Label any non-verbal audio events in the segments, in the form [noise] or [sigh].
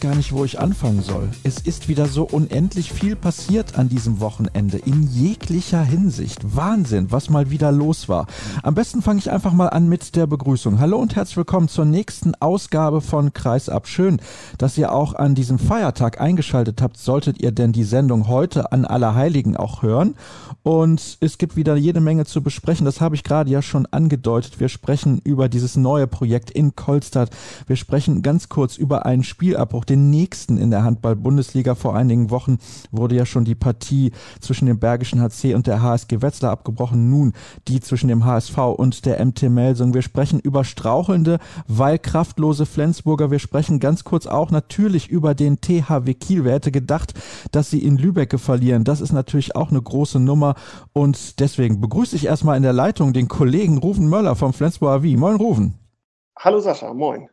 Gar nicht, wo ich anfangen soll. Es ist wieder so unendlich viel passiert an diesem Wochenende in jeglicher Hinsicht. Wahnsinn, was mal wieder los war. Am besten fange ich einfach mal an mit der Begrüßung. Hallo und herzlich willkommen zur nächsten Ausgabe von Kreisab. Schön, dass ihr auch an diesem Feiertag eingeschaltet habt. Solltet ihr denn die Sendung heute an Allerheiligen auch hören? Und es gibt wieder jede Menge zu besprechen. Das habe ich gerade ja schon angedeutet. Wir sprechen über dieses neue Projekt in Kolstadt. Wir sprechen ganz kurz über ein Spielabbruch Abbruch, den nächsten in der Handball-Bundesliga. Vor einigen Wochen wurde ja schon die Partie zwischen dem Bergischen HC und der HSG Wetzlar abgebrochen. Nun die zwischen dem HSV und der MT Melsung. Wir sprechen über strauchelnde, weil kraftlose Flensburger. Wir sprechen ganz kurz auch natürlich über den THW Kiel. Wer hätte gedacht, dass sie in Lübeck verlieren? Das ist natürlich auch eine große Nummer. Und deswegen begrüße ich erstmal in der Leitung den Kollegen Rufen Möller vom Flensburger Wie. Moin, Rufen. Hallo Sascha, moin.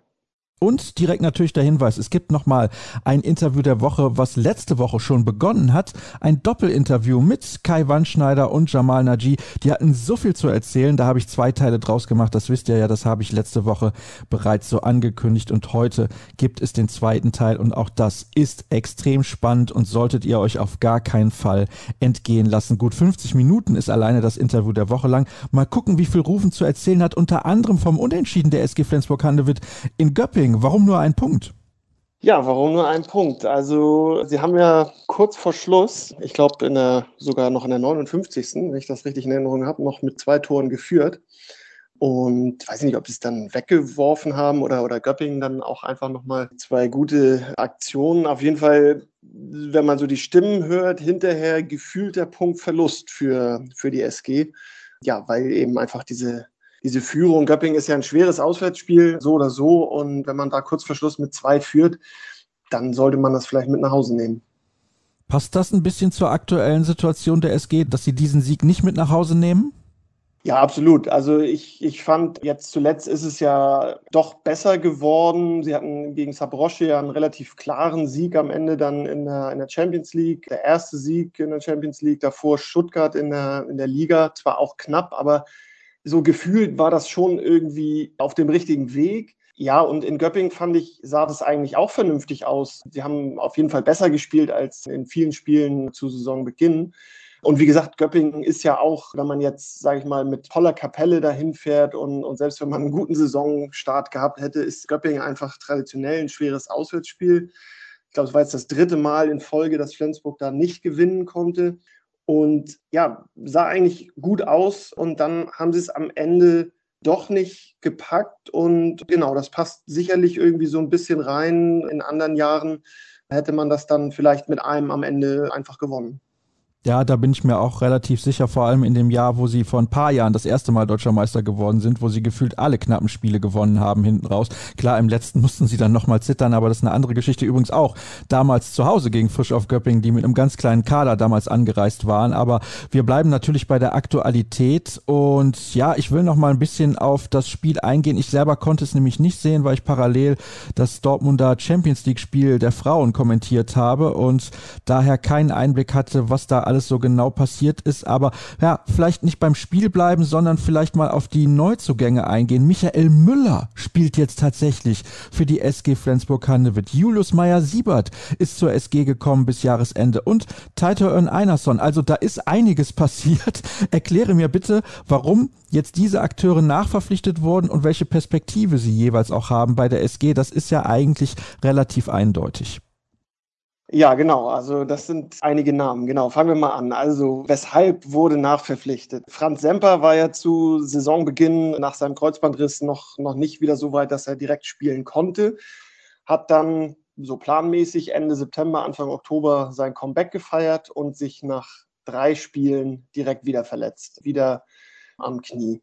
Und direkt natürlich der Hinweis, es gibt nochmal ein Interview der Woche, was letzte Woche schon begonnen hat. Ein Doppelinterview mit Kai Wandschneider und Jamal Naji. Die hatten so viel zu erzählen, da habe ich zwei Teile draus gemacht. Das wisst ihr ja, das habe ich letzte Woche bereits so angekündigt. Und heute gibt es den zweiten Teil und auch das ist extrem spannend und solltet ihr euch auf gar keinen Fall entgehen lassen. Gut 50 Minuten ist alleine das Interview der Woche lang. Mal gucken, wie viel Rufen zu erzählen hat, unter anderem vom Unentschieden der SG Flensburg-Handewitt in Göppingen Warum nur ein Punkt? Ja, warum nur ein Punkt? Also, Sie haben ja kurz vor Schluss, ich glaube sogar noch in der 59., wenn ich das richtig in Erinnerung habe, noch mit zwei Toren geführt. Und weiß nicht, ob sie es dann weggeworfen haben oder, oder Göppingen dann auch einfach nochmal zwei gute Aktionen. Auf jeden Fall, wenn man so die Stimmen hört, hinterher gefühlt der Punkt Verlust für, für die SG. Ja, weil eben einfach diese diese Führung. Göppingen ist ja ein schweres Auswärtsspiel, so oder so. Und wenn man da kurz vor Schluss mit zwei führt, dann sollte man das vielleicht mit nach Hause nehmen. Passt das ein bisschen zur aktuellen Situation der SG, dass sie diesen Sieg nicht mit nach Hause nehmen? Ja, absolut. Also ich, ich fand, jetzt zuletzt ist es ja doch besser geworden. Sie hatten gegen Sabrosche ja einen relativ klaren Sieg am Ende dann in der, in der Champions League. Der erste Sieg in der Champions League, davor Stuttgart in der, in der Liga. Zwar auch knapp, aber so gefühlt war das schon irgendwie auf dem richtigen Weg. Ja, und in Göppingen fand ich, sah das eigentlich auch vernünftig aus. Sie haben auf jeden Fall besser gespielt als in vielen Spielen zu Saisonbeginn. Und wie gesagt, Göppingen ist ja auch, wenn man jetzt, sage ich mal, mit voller Kapelle dahin fährt und, und selbst wenn man einen guten Saisonstart gehabt hätte, ist Göppingen einfach traditionell ein schweres Auswärtsspiel. Ich glaube, es war jetzt das dritte Mal in Folge, dass Flensburg da nicht gewinnen konnte. Und ja, sah eigentlich gut aus und dann haben sie es am Ende doch nicht gepackt und genau, das passt sicherlich irgendwie so ein bisschen rein. In anderen Jahren hätte man das dann vielleicht mit einem am Ende einfach gewonnen. Ja, da bin ich mir auch relativ sicher, vor allem in dem Jahr, wo sie vor ein paar Jahren das erste Mal deutscher Meister geworden sind, wo sie gefühlt alle knappen Spiele gewonnen haben hinten raus. Klar, im letzten mussten sie dann nochmal zittern, aber das ist eine andere Geschichte. Übrigens auch damals zu Hause gegen Frisch auf Göppingen, die mit einem ganz kleinen Kader damals angereist waren. Aber wir bleiben natürlich bei der Aktualität und ja, ich will noch mal ein bisschen auf das Spiel eingehen. Ich selber konnte es nämlich nicht sehen, weil ich parallel das Dortmunder Champions League Spiel der Frauen kommentiert habe und daher keinen Einblick hatte, was da alles alles so genau passiert ist. Aber ja, vielleicht nicht beim Spiel bleiben, sondern vielleicht mal auf die Neuzugänge eingehen. Michael Müller spielt jetzt tatsächlich für die SG Flensburg-Handewitt. Julius Meyer-Siebert ist zur SG gekommen bis Jahresende und Taito Ön Einerson. Also da ist einiges [laughs] passiert. Erkläre mir bitte, warum jetzt diese Akteure nachverpflichtet wurden und welche Perspektive sie jeweils auch haben bei der SG. Das ist ja eigentlich relativ eindeutig. Ja, genau. Also das sind einige Namen. Genau, fangen wir mal an. Also weshalb wurde nachverpflichtet? Franz Semper war ja zu Saisonbeginn nach seinem Kreuzbandriss noch, noch nicht wieder so weit, dass er direkt spielen konnte. Hat dann so planmäßig Ende September, Anfang Oktober sein Comeback gefeiert und sich nach drei Spielen direkt wieder verletzt. Wieder am Knie.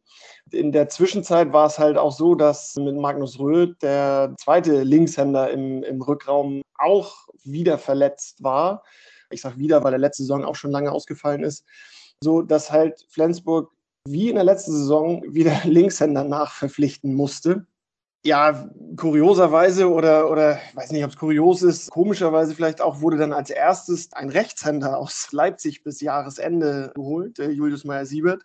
In der Zwischenzeit war es halt auch so, dass mit Magnus Röth der zweite Linkshänder im, im Rückraum auch wieder verletzt war. Ich sage wieder, weil er letzte Saison auch schon lange ausgefallen ist. so dass halt Flensburg wie in der letzten Saison wieder [laughs] Linkshänder nachverpflichten musste. Ja, kurioserweise oder, oder ich weiß nicht, ob es kurios ist, komischerweise vielleicht auch wurde dann als erstes ein Rechtshänder aus Leipzig bis Jahresende geholt, äh, Julius Meyer-Siebert.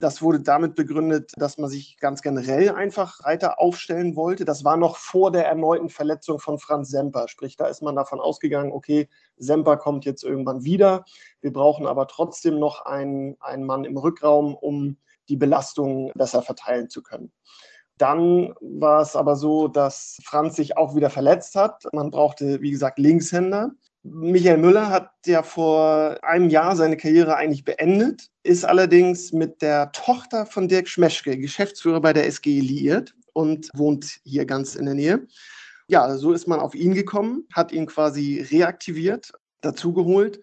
Das wurde damit begründet, dass man sich ganz generell einfach Reiter aufstellen wollte. Das war noch vor der erneuten Verletzung von Franz Semper. Sprich, da ist man davon ausgegangen, okay, Semper kommt jetzt irgendwann wieder. Wir brauchen aber trotzdem noch einen, einen Mann im Rückraum, um die Belastung besser verteilen zu können. Dann war es aber so, dass Franz sich auch wieder verletzt hat. Man brauchte, wie gesagt, Linkshänder. Michael Müller hat ja vor einem Jahr seine Karriere eigentlich beendet, ist allerdings mit der Tochter von Dirk Schmeschke, Geschäftsführer bei der SG liiert und wohnt hier ganz in der Nähe. Ja, so ist man auf ihn gekommen, hat ihn quasi reaktiviert, dazugeholt.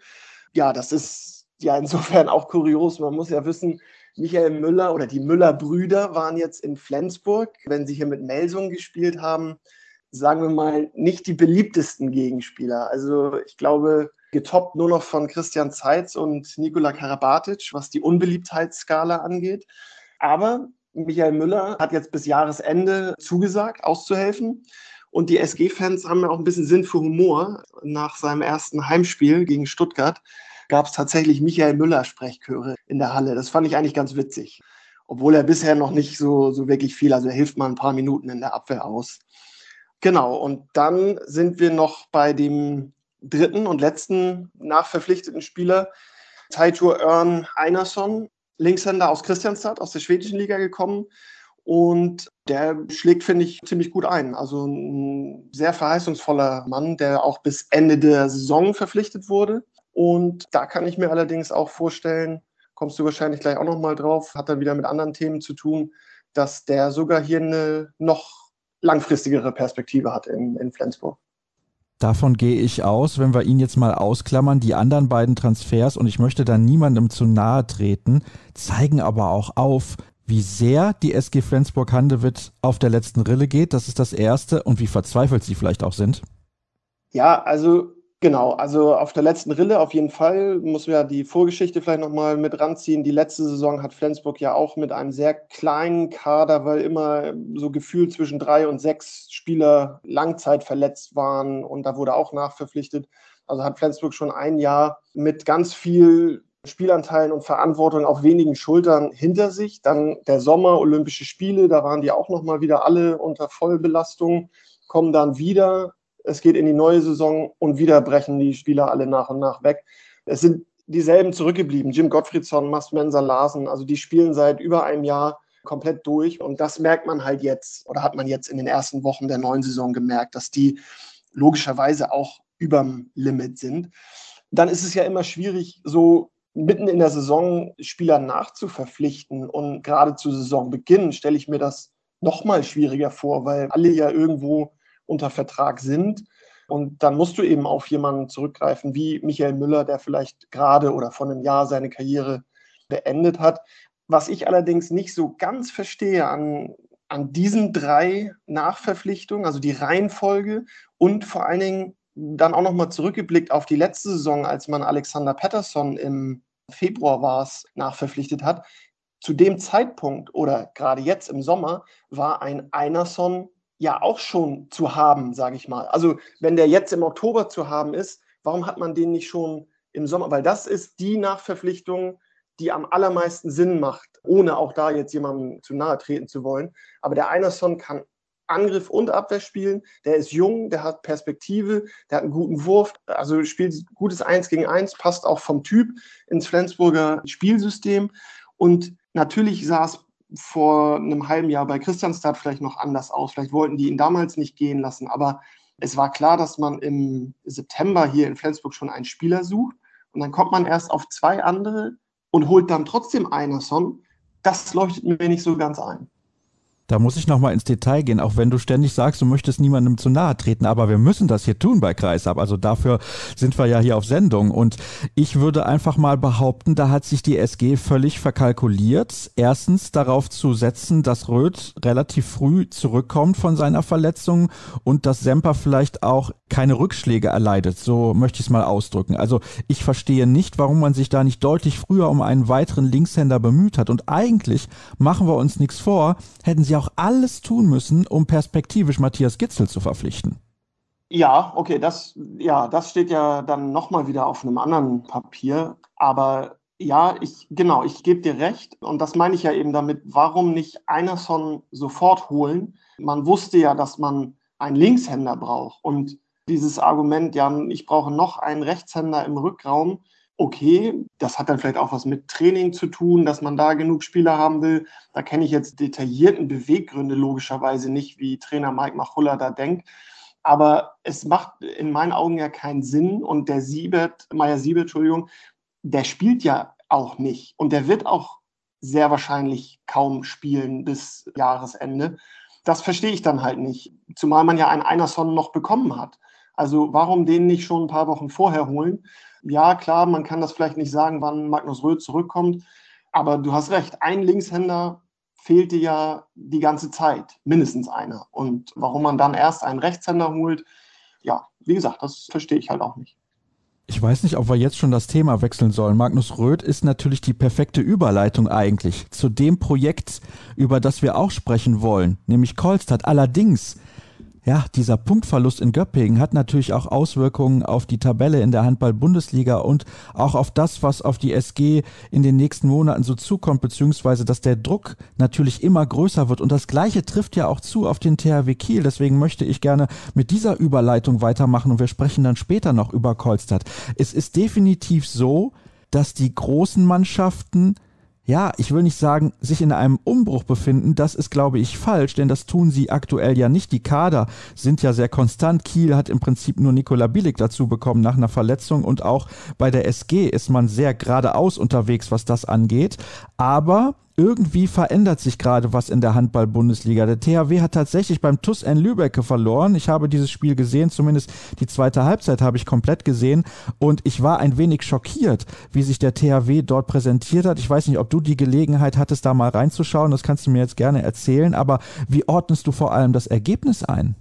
Ja, das ist ja insofern auch kurios. Man muss ja wissen, Michael Müller oder die Müller-Brüder waren jetzt in Flensburg, wenn sie hier mit Melsung gespielt haben, sagen wir mal, nicht die beliebtesten Gegenspieler. Also ich glaube, getoppt nur noch von Christian Zeitz und Nikola Karabatic, was die Unbeliebtheitsskala angeht. Aber Michael Müller hat jetzt bis Jahresende zugesagt, auszuhelfen. Und die SG-Fans haben ja auch ein bisschen Sinn für Humor. Nach seinem ersten Heimspiel gegen Stuttgart gab es tatsächlich Michael Müller-Sprechchöre in der Halle. Das fand ich eigentlich ganz witzig. Obwohl er bisher noch nicht so, so wirklich viel, also er hilft mal ein paar Minuten in der Abwehr aus. Genau, und dann sind wir noch bei dem dritten und letzten nachverpflichteten Spieler, Taitur Örn Einarsson, Linkshänder aus Christianstad, aus der schwedischen Liga gekommen. Und der schlägt, finde ich, ziemlich gut ein. Also ein sehr verheißungsvoller Mann, der auch bis Ende der Saison verpflichtet wurde. Und da kann ich mir allerdings auch vorstellen, kommst du wahrscheinlich gleich auch nochmal drauf, hat dann wieder mit anderen Themen zu tun, dass der sogar hier eine noch langfristigere Perspektive hat in, in Flensburg. Davon gehe ich aus, wenn wir ihn jetzt mal ausklammern. Die anderen beiden Transfers, und ich möchte da niemandem zu nahe treten, zeigen aber auch auf, wie sehr die SG Flensburg-Handewitt auf der letzten Rille geht. Das ist das Erste. Und wie verzweifelt sie vielleicht auch sind. Ja, also Genau, also auf der letzten Rille auf jeden Fall muss man ja die Vorgeschichte vielleicht nochmal mit ranziehen. Die letzte Saison hat Flensburg ja auch mit einem sehr kleinen Kader, weil immer so gefühlt zwischen drei und sechs Spieler Langzeit verletzt waren und da wurde auch nachverpflichtet. Also hat Flensburg schon ein Jahr mit ganz viel Spielanteilen und Verantwortung auf wenigen Schultern hinter sich. Dann der Sommer, Olympische Spiele, da waren die auch nochmal wieder alle unter Vollbelastung, kommen dann wieder es geht in die neue Saison und wieder brechen die Spieler alle nach und nach weg. Es sind dieselben zurückgeblieben. Jim Gottfriedsson, Mast Mensa Larsen, also die spielen seit über einem Jahr komplett durch. Und das merkt man halt jetzt oder hat man jetzt in den ersten Wochen der neuen Saison gemerkt, dass die logischerweise auch überm Limit sind. Dann ist es ja immer schwierig, so mitten in der Saison Spieler nachzuverpflichten. Und gerade zu Saisonbeginn stelle ich mir das noch mal schwieriger vor, weil alle ja irgendwo unter Vertrag sind. Und dann musst du eben auf jemanden zurückgreifen wie Michael Müller, der vielleicht gerade oder vor einem Jahr seine Karriere beendet hat. Was ich allerdings nicht so ganz verstehe an, an diesen drei Nachverpflichtungen, also die Reihenfolge und vor allen Dingen dann auch nochmal zurückgeblickt auf die letzte Saison, als man Alexander Patterson im Februar war es, nachverpflichtet hat. Zu dem Zeitpunkt oder gerade jetzt im Sommer war ein Einerson ja auch schon zu haben, sage ich mal. Also wenn der jetzt im Oktober zu haben ist, warum hat man den nicht schon im Sommer? Weil das ist die Nachverpflichtung, die am allermeisten Sinn macht, ohne auch da jetzt jemandem zu nahe treten zu wollen. Aber der Einerson kann Angriff und Abwehr spielen. Der ist jung, der hat Perspektive, der hat einen guten Wurf, also spielt gutes Eins gegen Eins, passt auch vom Typ ins Flensburger Spielsystem. Und natürlich sah es vor einem halben Jahr bei Christianstadt vielleicht noch anders aus. Vielleicht wollten die ihn damals nicht gehen lassen, aber es war klar, dass man im September hier in Flensburg schon einen Spieler sucht und dann kommt man erst auf zwei andere und holt dann trotzdem Einerson. Das leuchtet mir nicht so ganz ein. Da muss ich nochmal ins Detail gehen, auch wenn du ständig sagst, du möchtest niemandem zu nahe treten, aber wir müssen das hier tun bei Kreisab. Also dafür sind wir ja hier auf Sendung. Und ich würde einfach mal behaupten, da hat sich die SG völlig verkalkuliert. Erstens darauf zu setzen, dass Röth relativ früh zurückkommt von seiner Verletzung und dass Semper vielleicht auch keine Rückschläge erleidet. So möchte ich es mal ausdrücken. Also ich verstehe nicht, warum man sich da nicht deutlich früher um einen weiteren Linkshänder bemüht hat. Und eigentlich machen wir uns nichts vor, hätten sie auch alles tun müssen, um perspektivisch Matthias Gitzel zu verpflichten. Ja, okay, das, ja, das steht ja dann nochmal wieder auf einem anderen Papier. Aber ja, ich, genau, ich gebe dir recht. Und das meine ich ja eben damit, warum nicht Einerson sofort holen? Man wusste ja, dass man einen Linkshänder braucht. Und dieses Argument, ja, ich brauche noch einen Rechtshänder im Rückraum, okay, das hat dann vielleicht auch was mit Training zu tun, dass man da genug Spieler haben will. Da kenne ich jetzt detaillierten Beweggründe logischerweise nicht, wie Trainer Mike Machulla da denkt. Aber es macht in meinen Augen ja keinen Sinn. Und der Siebert, Meier Siebert, Entschuldigung, der spielt ja auch nicht. Und der wird auch sehr wahrscheinlich kaum spielen bis Jahresende. Das verstehe ich dann halt nicht. Zumal man ja einen Einerson noch bekommen hat. Also warum den nicht schon ein paar Wochen vorher holen? Ja, klar, man kann das vielleicht nicht sagen, wann Magnus Röth zurückkommt, aber du hast recht, ein Linkshänder fehlte ja die ganze Zeit, mindestens einer. Und warum man dann erst einen Rechtshänder holt, ja, wie gesagt, das verstehe ich halt auch nicht. Ich weiß nicht, ob wir jetzt schon das Thema wechseln sollen. Magnus Röth ist natürlich die perfekte Überleitung eigentlich zu dem Projekt, über das wir auch sprechen wollen, nämlich Kolstadt. Allerdings ja, dieser Punktverlust in Göppingen hat natürlich auch Auswirkungen auf die Tabelle in der Handball-Bundesliga und auch auf das, was auf die SG in den nächsten Monaten so zukommt, beziehungsweise dass der Druck natürlich immer größer wird. Und das Gleiche trifft ja auch zu auf den THW Kiel. Deswegen möchte ich gerne mit dieser Überleitung weitermachen und wir sprechen dann später noch über Kolstadt. Es ist definitiv so, dass die großen Mannschaften ja, ich will nicht sagen, sich in einem Umbruch befinden, das ist, glaube ich, falsch, denn das tun sie aktuell ja nicht. Die Kader sind ja sehr konstant. Kiel hat im Prinzip nur Nikola Bilic dazu bekommen nach einer Verletzung und auch bei der SG ist man sehr geradeaus unterwegs, was das angeht. Aber irgendwie verändert sich gerade was in der Handball-Bundesliga. Der THW hat tatsächlich beim TUS N Lübecke verloren. Ich habe dieses Spiel gesehen, zumindest die zweite Halbzeit habe ich komplett gesehen und ich war ein wenig schockiert, wie sich der THW dort präsentiert hat. Ich weiß nicht, ob du die Gelegenheit hattest, da mal reinzuschauen. Das kannst du mir jetzt gerne erzählen. Aber wie ordnest du vor allem das Ergebnis ein?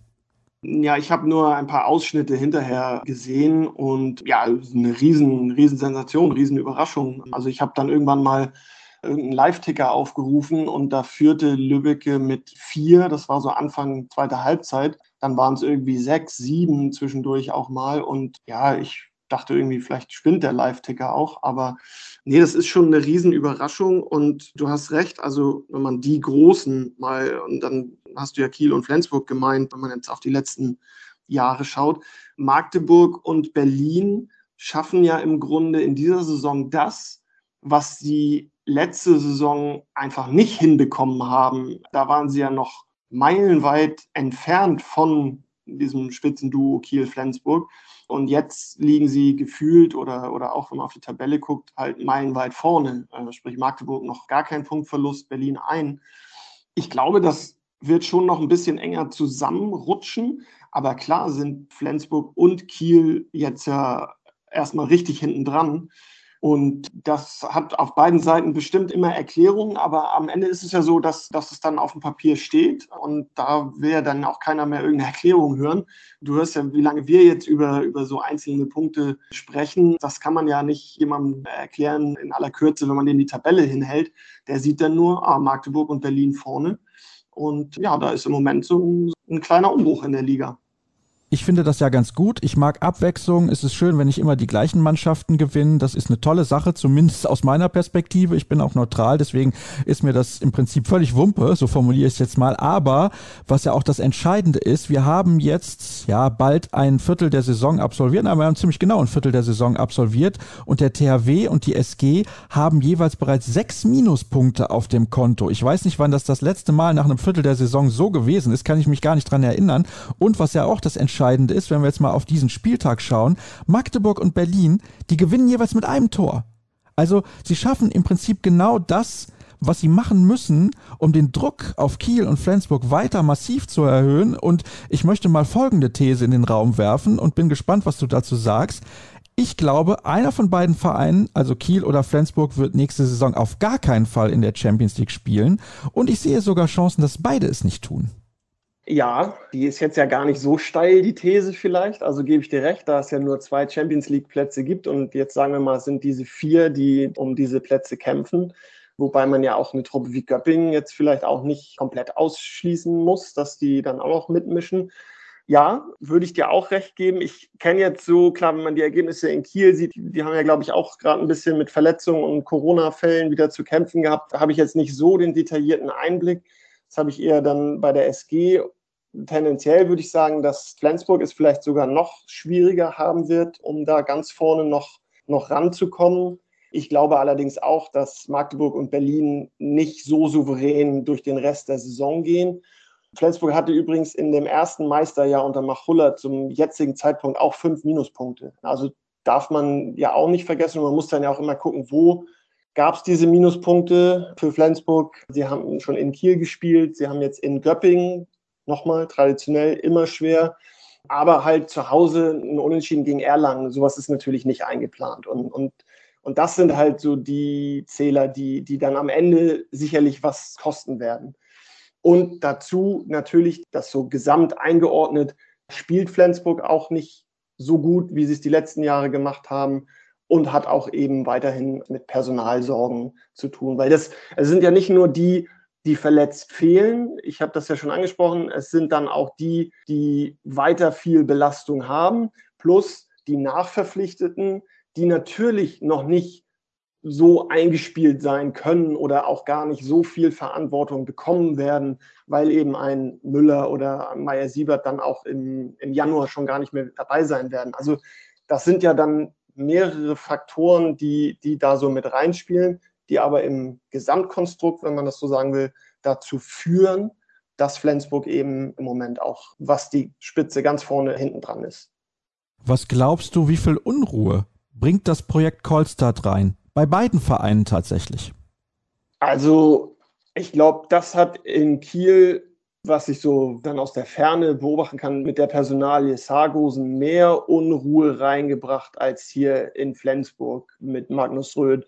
Ja, ich habe nur ein paar Ausschnitte hinterher gesehen und ja, eine riesen, riesen Sensation, riesen Überraschung. Also ich habe dann irgendwann mal irgendeinen Live-Ticker aufgerufen und da führte Lübbecke mit vier, das war so Anfang zweiter Halbzeit. Dann waren es irgendwie sechs, sieben zwischendurch auch mal. Und ja, ich dachte irgendwie, vielleicht spinnt der Live-Ticker auch. Aber nee, das ist schon eine Riesenüberraschung. Und du hast recht, also wenn man die Großen mal, und dann hast du ja Kiel und Flensburg gemeint, wenn man jetzt auf die letzten Jahre schaut, Magdeburg und Berlin schaffen ja im Grunde in dieser Saison das, was sie letzte Saison einfach nicht hinbekommen haben. Da waren sie ja noch meilenweit entfernt von diesem Spitzenduo Kiel-Flensburg. Und jetzt liegen sie gefühlt oder, oder auch wenn man auf die Tabelle guckt, halt meilenweit vorne. Also sprich Magdeburg noch gar kein Punktverlust, Berlin ein. Ich glaube, das wird schon noch ein bisschen enger zusammenrutschen. Aber klar sind Flensburg und Kiel jetzt ja erstmal richtig hinten dran. Und das hat auf beiden Seiten bestimmt immer Erklärungen, aber am Ende ist es ja so, dass, dass es dann auf dem Papier steht und da will ja dann auch keiner mehr irgendeine Erklärung hören. Du hörst ja, wie lange wir jetzt über, über so einzelne Punkte sprechen. Das kann man ja nicht jemandem erklären in aller Kürze, wenn man den die Tabelle hinhält. Der sieht dann nur ah, Magdeburg und Berlin vorne. Und ja, da ist im Moment so ein, ein kleiner Umbruch in der Liga. Ich finde das ja ganz gut. Ich mag Abwechslung. Es ist schön, wenn nicht immer die gleichen Mannschaften gewinnen. Das ist eine tolle Sache, zumindest aus meiner Perspektive. Ich bin auch neutral, deswegen ist mir das im Prinzip völlig Wumpe, so formuliere ich es jetzt mal. Aber was ja auch das Entscheidende ist, wir haben jetzt ja bald ein Viertel der Saison absolviert, aber wir haben ziemlich genau ein Viertel der Saison absolviert und der THW und die SG haben jeweils bereits sechs Minuspunkte auf dem Konto. Ich weiß nicht, wann das das letzte Mal nach einem Viertel der Saison so gewesen ist, kann ich mich gar nicht dran erinnern. Und was ja auch das Entscheidende Entscheidende ist, wenn wir jetzt mal auf diesen Spieltag schauen, Magdeburg und Berlin, die gewinnen jeweils mit einem Tor. Also sie schaffen im Prinzip genau das, was sie machen müssen, um den Druck auf Kiel und Flensburg weiter massiv zu erhöhen. Und ich möchte mal folgende These in den Raum werfen und bin gespannt, was du dazu sagst. Ich glaube, einer von beiden Vereinen, also Kiel oder Flensburg, wird nächste Saison auf gar keinen Fall in der Champions League spielen. Und ich sehe sogar Chancen, dass beide es nicht tun. Ja, die ist jetzt ja gar nicht so steil, die These vielleicht. Also gebe ich dir recht, da es ja nur zwei Champions League-Plätze gibt und jetzt sagen wir mal, sind diese vier, die um diese Plätze kämpfen. Wobei man ja auch eine Truppe wie Göppingen jetzt vielleicht auch nicht komplett ausschließen muss, dass die dann auch noch mitmischen. Ja, würde ich dir auch recht geben. Ich kenne jetzt so, klar, wenn man die Ergebnisse in Kiel sieht, die haben ja, glaube ich, auch gerade ein bisschen mit Verletzungen und Corona-Fällen wieder zu kämpfen gehabt. Da habe ich jetzt nicht so den detaillierten Einblick. Das habe ich eher dann bei der SG. Tendenziell würde ich sagen, dass Flensburg es vielleicht sogar noch schwieriger haben wird, um da ganz vorne noch, noch ranzukommen. Ich glaube allerdings auch, dass Magdeburg und Berlin nicht so souverän durch den Rest der Saison gehen. Flensburg hatte übrigens in dem ersten Meisterjahr unter Machulla zum jetzigen Zeitpunkt auch fünf Minuspunkte. Also darf man ja auch nicht vergessen. Man muss dann ja auch immer gucken, wo gab es diese Minuspunkte für Flensburg. Sie haben schon in Kiel gespielt, sie haben jetzt in Göppingen nochmal traditionell immer schwer. Aber halt zu Hause ein Unentschieden gegen Erlangen, sowas ist natürlich nicht eingeplant. Und, und, und das sind halt so die Zähler, die, die dann am Ende sicherlich was kosten werden. Und dazu natürlich, das so gesamt eingeordnet, spielt Flensburg auch nicht so gut, wie sie es die letzten Jahre gemacht haben und hat auch eben weiterhin mit Personalsorgen zu tun. Weil das es sind ja nicht nur die, die verletzt fehlen. Ich habe das ja schon angesprochen. Es sind dann auch die, die weiter viel Belastung haben, plus die Nachverpflichteten, die natürlich noch nicht so eingespielt sein können oder auch gar nicht so viel Verantwortung bekommen werden, weil eben ein Müller oder Meier Siebert dann auch im, im Januar schon gar nicht mehr dabei sein werden. Also das sind ja dann mehrere Faktoren, die, die da so mit reinspielen, die aber im Gesamtkonstrukt, wenn man das so sagen will, dazu führen, dass Flensburg eben im Moment auch, was die Spitze ganz vorne hinten dran ist. Was glaubst du, wie viel Unruhe bringt das Projekt Kolstadt rein? Bei beiden Vereinen tatsächlich. Also, ich glaube, das hat in Kiel was ich so dann aus der Ferne beobachten kann, mit der Personalie Sargosen mehr Unruhe reingebracht als hier in Flensburg mit Magnus Röth,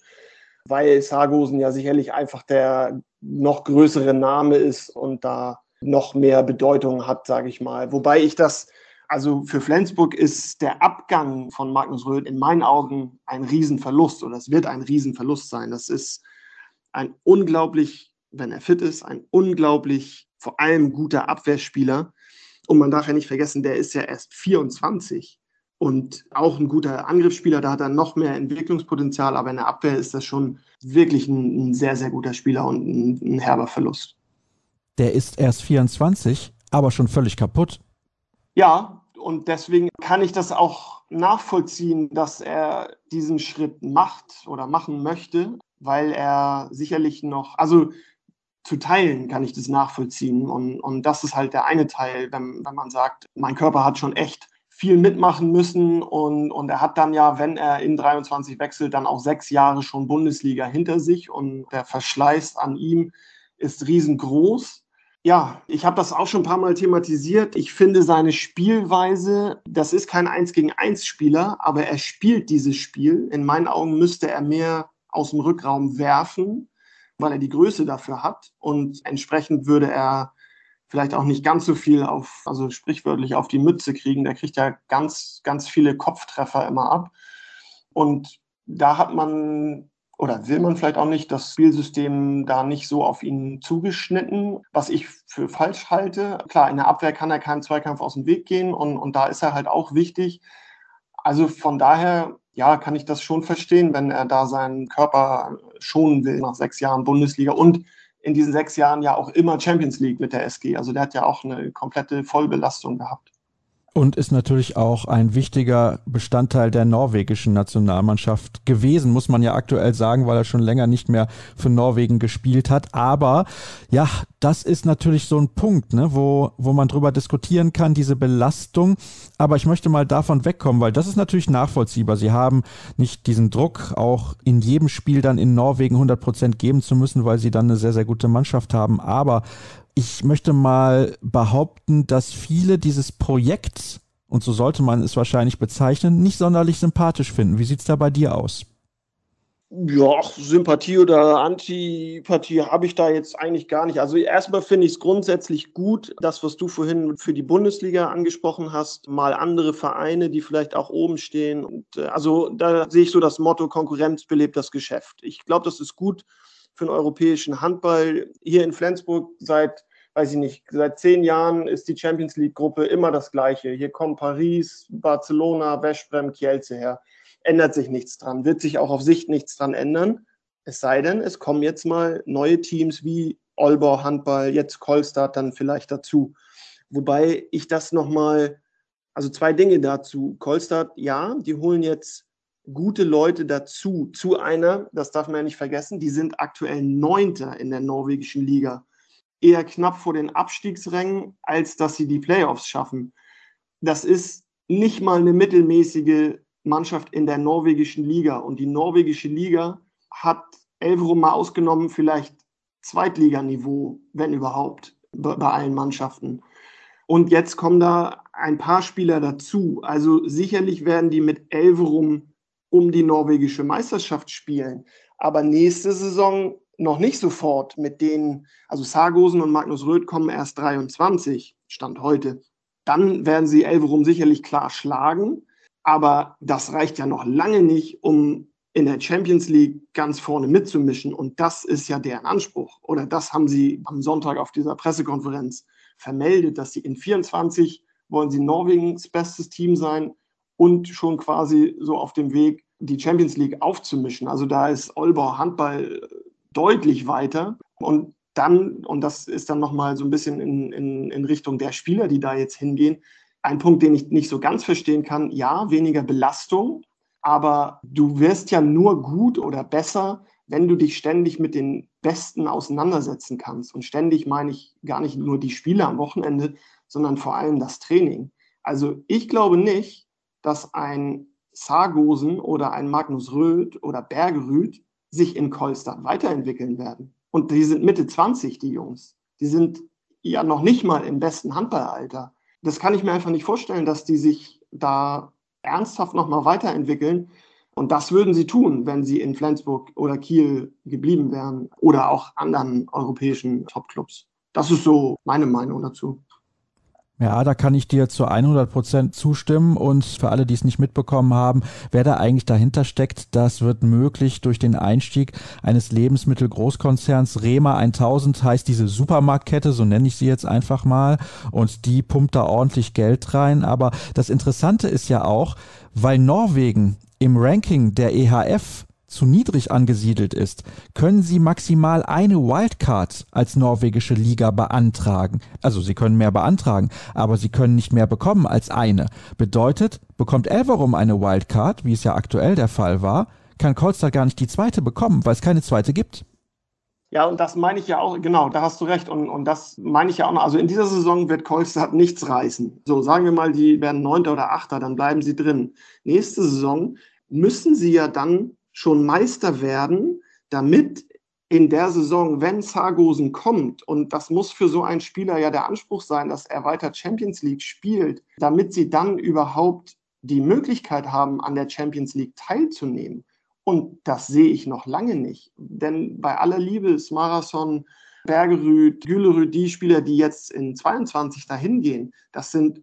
weil Sargosen ja sicherlich einfach der noch größere Name ist und da noch mehr Bedeutung hat, sage ich mal. Wobei ich das, also für Flensburg ist der Abgang von Magnus Röth in meinen Augen ein Riesenverlust oder es wird ein Riesenverlust sein. Das ist ein unglaublich, wenn er fit ist, ein unglaublich vor allem guter Abwehrspieler. Und man darf ja nicht vergessen, der ist ja erst 24 und auch ein guter Angriffsspieler. Da hat er noch mehr Entwicklungspotenzial, aber in der Abwehr ist das schon wirklich ein, ein sehr, sehr guter Spieler und ein, ein herber Verlust. Der ist erst 24, aber schon völlig kaputt. Ja, und deswegen kann ich das auch nachvollziehen, dass er diesen Schritt macht oder machen möchte, weil er sicherlich noch, also zu teilen kann ich das nachvollziehen. Und, und das ist halt der eine Teil, wenn, wenn man sagt, mein Körper hat schon echt viel mitmachen müssen und, und er hat dann ja, wenn er in 23 wechselt, dann auch sechs Jahre schon Bundesliga hinter sich und der Verschleiß an ihm ist riesengroß. Ja, ich habe das auch schon ein paar Mal thematisiert. Ich finde seine Spielweise, das ist kein Eins gegen eins Spieler, aber er spielt dieses Spiel. In meinen Augen müsste er mehr aus dem Rückraum werfen weil er die Größe dafür hat und entsprechend würde er vielleicht auch nicht ganz so viel auf, also sprichwörtlich auf die Mütze kriegen. Der kriegt ja ganz, ganz viele Kopftreffer immer ab. Und da hat man oder will man vielleicht auch nicht das Spielsystem da nicht so auf ihn zugeschnitten, was ich für falsch halte. Klar, in der Abwehr kann er keinen Zweikampf aus dem Weg gehen und, und da ist er halt auch wichtig. Also von daher ja, kann ich das schon verstehen, wenn er da seinen Körper schonen will nach sechs Jahren Bundesliga und in diesen sechs Jahren ja auch immer Champions League mit der SG. Also der hat ja auch eine komplette Vollbelastung gehabt. Und ist natürlich auch ein wichtiger Bestandteil der norwegischen Nationalmannschaft gewesen, muss man ja aktuell sagen, weil er schon länger nicht mehr für Norwegen gespielt hat. Aber ja, das ist natürlich so ein Punkt, ne, wo, wo man drüber diskutieren kann, diese Belastung. Aber ich möchte mal davon wegkommen, weil das ist natürlich nachvollziehbar. Sie haben nicht diesen Druck, auch in jedem Spiel dann in Norwegen 100 Prozent geben zu müssen, weil sie dann eine sehr, sehr gute Mannschaft haben. Aber ich möchte mal behaupten, dass viele dieses Projekts, und so sollte man es wahrscheinlich bezeichnen, nicht sonderlich sympathisch finden. Wie sieht es da bei dir aus? Ja, Sympathie oder Antipathie habe ich da jetzt eigentlich gar nicht. Also erstmal finde ich es grundsätzlich gut, das, was du vorhin für die Bundesliga angesprochen hast, mal andere Vereine, die vielleicht auch oben stehen. Und, äh, also da sehe ich so das Motto, Konkurrenz belebt das Geschäft. Ich glaube, das ist gut für den europäischen Handball. Hier in Flensburg seit weiß ich nicht, seit zehn Jahren ist die Champions League-Gruppe immer das Gleiche. Hier kommen Paris, Barcelona, Westbrem, Kielce her. Ändert sich nichts dran, wird sich auch auf Sicht nichts dran ändern. Es sei denn, es kommen jetzt mal neue Teams wie Olbau Handball, jetzt Kolstadt dann vielleicht dazu. Wobei ich das nochmal, also zwei Dinge dazu. Kolstadt, ja, die holen jetzt gute Leute dazu, zu einer, das darf man ja nicht vergessen, die sind aktuell Neunter in der norwegischen Liga eher knapp vor den Abstiegsrängen, als dass sie die Playoffs schaffen. Das ist nicht mal eine mittelmäßige Mannschaft in der norwegischen Liga. Und die norwegische Liga hat Elverum mal ausgenommen, vielleicht Zweitliganiveau, wenn überhaupt, bei allen Mannschaften. Und jetzt kommen da ein paar Spieler dazu. Also sicherlich werden die mit Elverum um die norwegische Meisterschaft spielen. Aber nächste Saison noch nicht sofort mit denen, also Sargosen und Magnus Röth kommen erst 23, Stand heute. Dann werden sie Elverum sicherlich klar schlagen, aber das reicht ja noch lange nicht, um in der Champions League ganz vorne mitzumischen. Und das ist ja deren Anspruch. Oder das haben sie am Sonntag auf dieser Pressekonferenz vermeldet, dass sie in 24 wollen sie Norwegens bestes Team sein und schon quasi so auf dem Weg, die Champions League aufzumischen. Also da ist Olbau Handball deutlich weiter. Und dann, und das ist dann nochmal so ein bisschen in, in, in Richtung der Spieler, die da jetzt hingehen, ein Punkt, den ich nicht so ganz verstehen kann. Ja, weniger Belastung, aber du wirst ja nur gut oder besser, wenn du dich ständig mit den Besten auseinandersetzen kannst. Und ständig meine ich gar nicht nur die Spiele am Wochenende, sondern vor allem das Training. Also ich glaube nicht, dass ein Sargosen oder ein Magnus Röth oder Bergerüth sich in Kolstadt weiterentwickeln werden. Und die sind Mitte 20, die Jungs. Die sind ja noch nicht mal im besten Handballalter. Das kann ich mir einfach nicht vorstellen, dass die sich da ernsthaft nochmal weiterentwickeln. Und das würden sie tun, wenn sie in Flensburg oder Kiel geblieben wären oder auch anderen europäischen Topclubs. Das ist so meine Meinung dazu. Ja, da kann ich dir zu 100 Prozent zustimmen und für alle, die es nicht mitbekommen haben, wer da eigentlich dahinter steckt, das wird möglich durch den Einstieg eines Lebensmittelgroßkonzerns. Rema 1000 heißt diese Supermarktkette, so nenne ich sie jetzt einfach mal und die pumpt da ordentlich Geld rein. Aber das Interessante ist ja auch, weil Norwegen im Ranking der EHF zu niedrig angesiedelt ist, können Sie maximal eine Wildcard als norwegische Liga beantragen. Also Sie können mehr beantragen, aber Sie können nicht mehr bekommen als eine. Bedeutet, bekommt Elverum eine Wildcard, wie es ja aktuell der Fall war, kann Kolster gar nicht die zweite bekommen, weil es keine zweite gibt. Ja, und das meine ich ja auch, genau, da hast du recht. Und, und das meine ich ja auch noch. Also in dieser Saison wird Kolstadt nichts reißen. So, sagen wir mal, die werden Neunter oder Achter, dann bleiben sie drin. Nächste Saison müssen sie ja dann schon Meister werden, damit in der Saison, wenn Sargosen kommt, und das muss für so einen Spieler ja der Anspruch sein, dass er weiter Champions League spielt, damit sie dann überhaupt die Möglichkeit haben, an der Champions League teilzunehmen. Und das sehe ich noch lange nicht. Denn bei aller Liebe, Smarason, Bergerüth, Gülerüth, die Spieler, die jetzt in 22 dahin gehen, das sind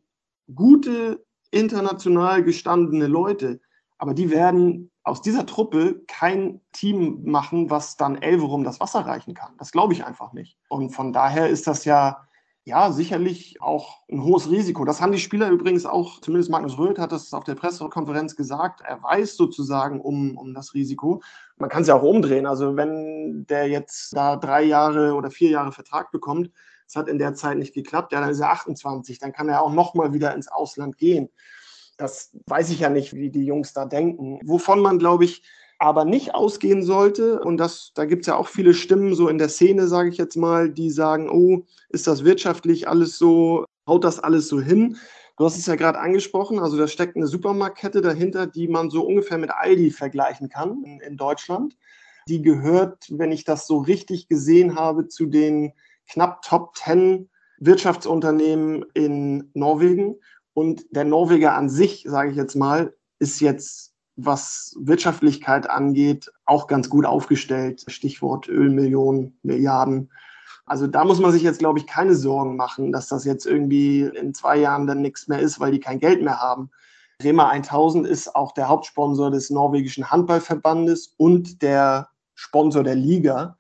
gute, international gestandene Leute. Aber die werden aus dieser Truppe kein Team machen, was dann Elverum das Wasser reichen kann. Das glaube ich einfach nicht. Und von daher ist das ja, ja, sicherlich auch ein hohes Risiko. Das haben die Spieler übrigens auch, zumindest Magnus Röth hat das auf der Pressekonferenz gesagt. Er weiß sozusagen um, um das Risiko. Man kann es ja auch umdrehen. Also wenn der jetzt da drei Jahre oder vier Jahre Vertrag bekommt, Es hat in der Zeit nicht geklappt. Ja, dann ist er 28. Dann kann er auch nochmal wieder ins Ausland gehen. Das weiß ich ja nicht, wie die Jungs da denken. Wovon man, glaube ich, aber nicht ausgehen sollte, und das, da gibt es ja auch viele Stimmen so in der Szene, sage ich jetzt mal, die sagen, oh, ist das wirtschaftlich alles so, haut das alles so hin? Du hast es ja gerade angesprochen, also da steckt eine Supermarktkette dahinter, die man so ungefähr mit Aldi vergleichen kann in, in Deutschland. Die gehört, wenn ich das so richtig gesehen habe, zu den knapp Top 10 Wirtschaftsunternehmen in Norwegen. Und der Norweger an sich, sage ich jetzt mal, ist jetzt, was Wirtschaftlichkeit angeht, auch ganz gut aufgestellt. Stichwort Ölmillionen, Milliarden. Also da muss man sich jetzt, glaube ich, keine Sorgen machen, dass das jetzt irgendwie in zwei Jahren dann nichts mehr ist, weil die kein Geld mehr haben. Rema 1000 ist auch der Hauptsponsor des norwegischen Handballverbandes und der Sponsor der Liga.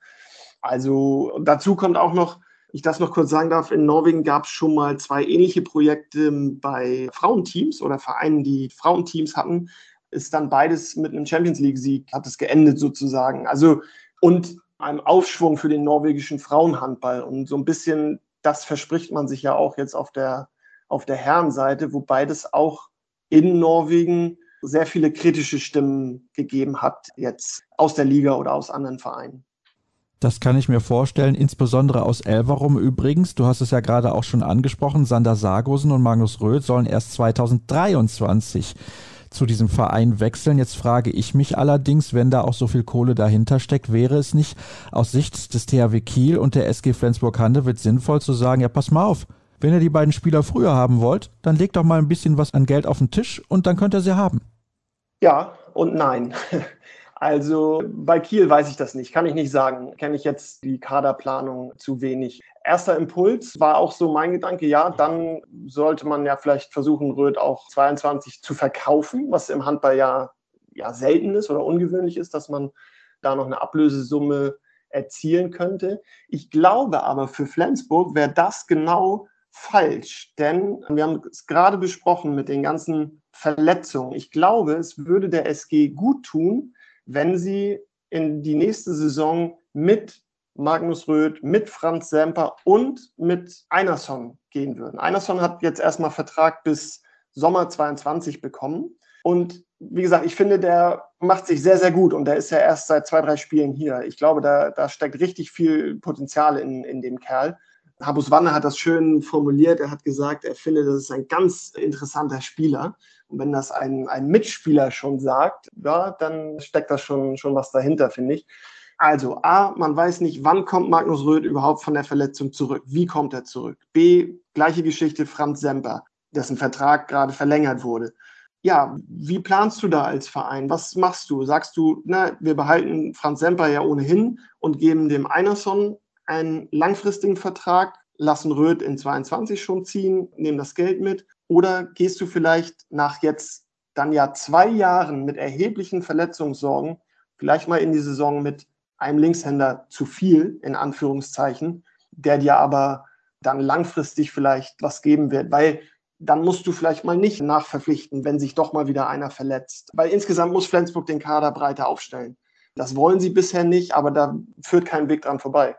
Also dazu kommt auch noch, ich das noch kurz sagen darf, in Norwegen gab es schon mal zwei ähnliche Projekte bei Frauenteams oder Vereinen, die Frauenteams hatten. Ist dann beides mit einem Champions League-Sieg, hat es geendet sozusagen. Also, und einem Aufschwung für den norwegischen Frauenhandball. Und so ein bisschen das verspricht man sich ja auch jetzt auf der, auf der Herrenseite, wobei das auch in Norwegen sehr viele kritische Stimmen gegeben hat, jetzt aus der Liga oder aus anderen Vereinen. Das kann ich mir vorstellen, insbesondere aus Elverum übrigens. Du hast es ja gerade auch schon angesprochen. Sander Sargosen und Magnus Röth sollen erst 2023 zu diesem Verein wechseln. Jetzt frage ich mich allerdings, wenn da auch so viel Kohle dahinter steckt, wäre es nicht aus Sicht des THW Kiel und der SG Flensburg-Handewitt sinnvoll zu sagen, ja, pass mal auf, wenn ihr die beiden Spieler früher haben wollt, dann legt doch mal ein bisschen was an Geld auf den Tisch und dann könnt ihr sie haben. Ja und nein. Also bei Kiel weiß ich das nicht, kann ich nicht sagen. Kenne ich jetzt die Kaderplanung zu wenig. Erster Impuls war auch so mein Gedanke, ja, dann sollte man ja vielleicht versuchen, Röth auch 22 zu verkaufen, was im Handball ja, ja selten ist oder ungewöhnlich ist, dass man da noch eine Ablösesumme erzielen könnte. Ich glaube aber für Flensburg wäre das genau falsch, denn wir haben es gerade besprochen mit den ganzen Verletzungen. Ich glaube, es würde der SG gut tun, wenn sie in die nächste Saison mit Magnus Röth, mit Franz Semper und mit Einerson gehen würden. Einerson hat jetzt erstmal Vertrag bis Sommer 22 bekommen. Und wie gesagt, ich finde, der macht sich sehr, sehr gut und der ist ja erst seit zwei, drei Spielen hier. Ich glaube, da, da steckt richtig viel Potenzial in, in dem Kerl. Habus Wanne hat das schön formuliert. Er hat gesagt, er findet, das ist ein ganz interessanter Spieler. Und wenn das ein, ein Mitspieler schon sagt, ja, dann steckt da schon, schon was dahinter, finde ich. Also A, man weiß nicht, wann kommt Magnus Röth überhaupt von der Verletzung zurück. Wie kommt er zurück? B, gleiche Geschichte Franz Semper, dessen Vertrag gerade verlängert wurde. Ja, wie planst du da als Verein? Was machst du? Sagst du, na, wir behalten Franz Semper ja ohnehin und geben dem Einerson einen langfristigen Vertrag, lassen Röth in 22 schon ziehen, nehmen das Geld mit? Oder gehst du vielleicht nach jetzt dann ja zwei Jahren mit erheblichen Verletzungssorgen vielleicht mal in die Saison mit einem Linkshänder zu viel, in Anführungszeichen, der dir aber dann langfristig vielleicht was geben wird, weil dann musst du vielleicht mal nicht nachverpflichten, wenn sich doch mal wieder einer verletzt. Weil insgesamt muss Flensburg den Kader breiter aufstellen. Das wollen sie bisher nicht, aber da führt kein Weg dran vorbei.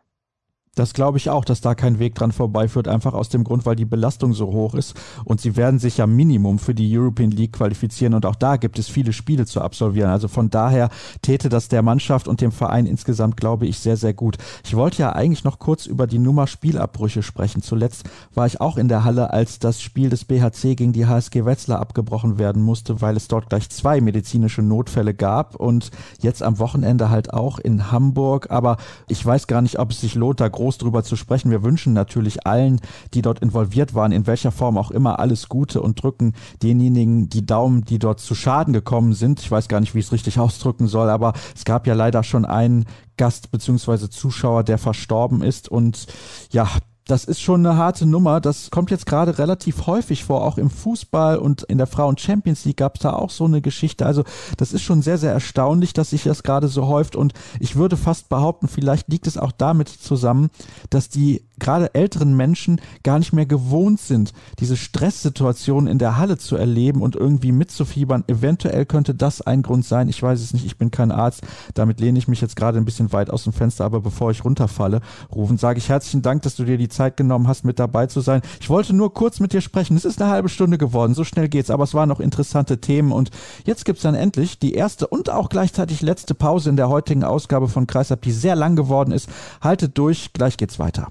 Das glaube ich auch, dass da kein Weg dran vorbeiführt, einfach aus dem Grund, weil die Belastung so hoch ist. Und sie werden sich ja Minimum für die European League qualifizieren und auch da gibt es viele Spiele zu absolvieren. Also von daher täte das der Mannschaft und dem Verein insgesamt, glaube ich, sehr, sehr gut. Ich wollte ja eigentlich noch kurz über die Nummer Spielabbrüche sprechen. Zuletzt war ich auch in der Halle, als das Spiel des BHC gegen die HSG Wetzlar abgebrochen werden musste, weil es dort gleich zwei medizinische Notfälle gab und jetzt am Wochenende halt auch in Hamburg. Aber ich weiß gar nicht, ob es sich lohnt, da groß groß drüber zu sprechen. Wir wünschen natürlich allen, die dort involviert waren, in welcher Form auch immer, alles Gute und drücken denjenigen die Daumen, die dort zu Schaden gekommen sind. Ich weiß gar nicht, wie ich es richtig ausdrücken soll, aber es gab ja leider schon einen Gast bzw. Zuschauer, der verstorben ist und ja, das ist schon eine harte Nummer. Das kommt jetzt gerade relativ häufig vor, auch im Fußball und in der Frauen Champions League gab es da auch so eine Geschichte. Also das ist schon sehr, sehr erstaunlich, dass sich das gerade so häuft. Und ich würde fast behaupten, vielleicht liegt es auch damit zusammen, dass die gerade älteren Menschen gar nicht mehr gewohnt sind, diese Stresssituation in der Halle zu erleben und irgendwie mitzufiebern. Eventuell könnte das ein Grund sein. Ich weiß es nicht, ich bin kein Arzt. Damit lehne ich mich jetzt gerade ein bisschen weit aus dem Fenster, aber bevor ich runterfalle, rufen, sage ich herzlichen Dank, dass du dir die Zeit genommen hast, mit dabei zu sein. Ich wollte nur kurz mit dir sprechen. Es ist eine halbe Stunde geworden, so schnell geht's, aber es waren noch interessante Themen und jetzt gibt's dann endlich die erste und auch gleichzeitig letzte Pause in der heutigen Ausgabe von Kreisab, die sehr lang geworden ist. Haltet durch, gleich geht's weiter.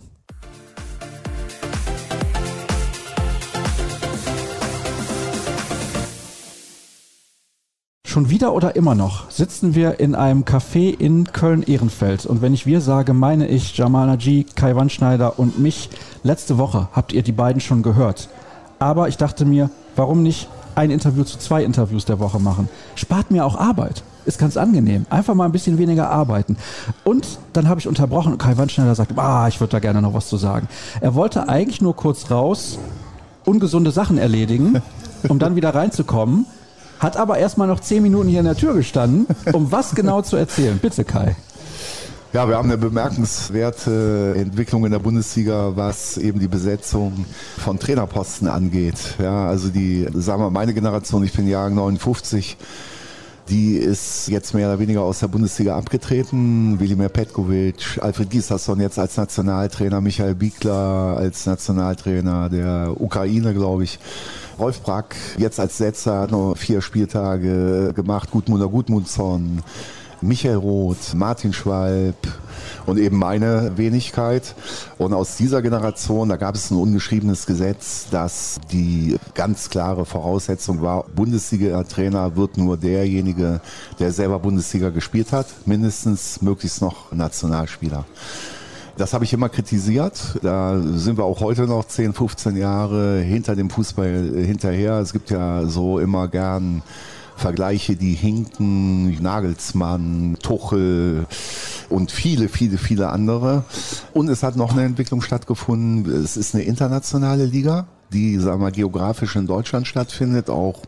Schon wieder oder immer noch sitzen wir in einem Café in Köln-Ehrenfeld. Und wenn ich wir sage, meine ich Jamal Naji, Kai Wandschneider und mich. Letzte Woche habt ihr die beiden schon gehört. Aber ich dachte mir, warum nicht ein Interview zu zwei Interviews der Woche machen? Spart mir auch Arbeit. Ist ganz angenehm. Einfach mal ein bisschen weniger arbeiten. Und dann habe ich unterbrochen und Kai Wandschneider sagt, ah, ich würde da gerne noch was zu sagen. Er wollte eigentlich nur kurz raus, ungesunde Sachen erledigen, um dann wieder reinzukommen hat aber erstmal noch zehn Minuten hier in der Tür gestanden, um was genau zu erzählen. Bitte, Kai. Ja, wir haben eine bemerkenswerte Entwicklung in der Bundesliga, was eben die Besetzung von Trainerposten angeht. Ja, also die, sagen wir, meine Generation, ich bin Jahrgang 59, die ist jetzt mehr oder weniger aus der Bundesliga abgetreten. Wilimir Petkovic, Alfred Gislason jetzt als Nationaltrainer, Michael Biegler als Nationaltrainer der Ukraine, glaube ich. Rolf Brack jetzt als Setzer noch vier Spieltage gemacht. Gudmundur Gudmundsson, Michael Roth, Martin Schwalb und eben meine Wenigkeit. Und aus dieser Generation, da gab es ein ungeschriebenes Gesetz, dass die ganz klare Voraussetzung war, Bundesliga-Trainer wird nur derjenige, der selber Bundesliga gespielt hat, mindestens möglichst noch Nationalspieler. Das habe ich immer kritisiert. Da sind wir auch heute noch 10, 15 Jahre hinter dem Fußball hinterher. Es gibt ja so immer gern Vergleiche, die hinken, Nagelsmann, Tuchel und viele, viele, viele andere. Und es hat noch eine Entwicklung stattgefunden. Es ist eine internationale Liga, die, sagen wir, geografisch in Deutschland stattfindet, auch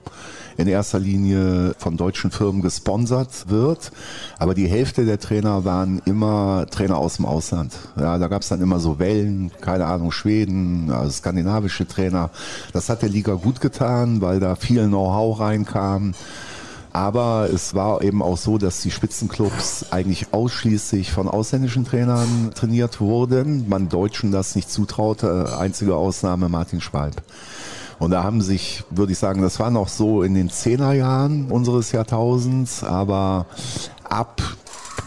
in erster Linie von deutschen Firmen gesponsert wird. Aber die Hälfte der Trainer waren immer Trainer aus dem Ausland. Ja, da gab es dann immer so Wellen, keine Ahnung, Schweden, also skandinavische Trainer. Das hat der Liga gut getan, weil da viel Know-how reinkam. Aber es war eben auch so, dass die Spitzenclubs eigentlich ausschließlich von ausländischen Trainern trainiert wurden. Man Deutschen das nicht zutraute. Einzige Ausnahme Martin Schwalb. Und da haben sich, würde ich sagen, das war noch so in den Zehnerjahren unseres Jahrtausends, aber ab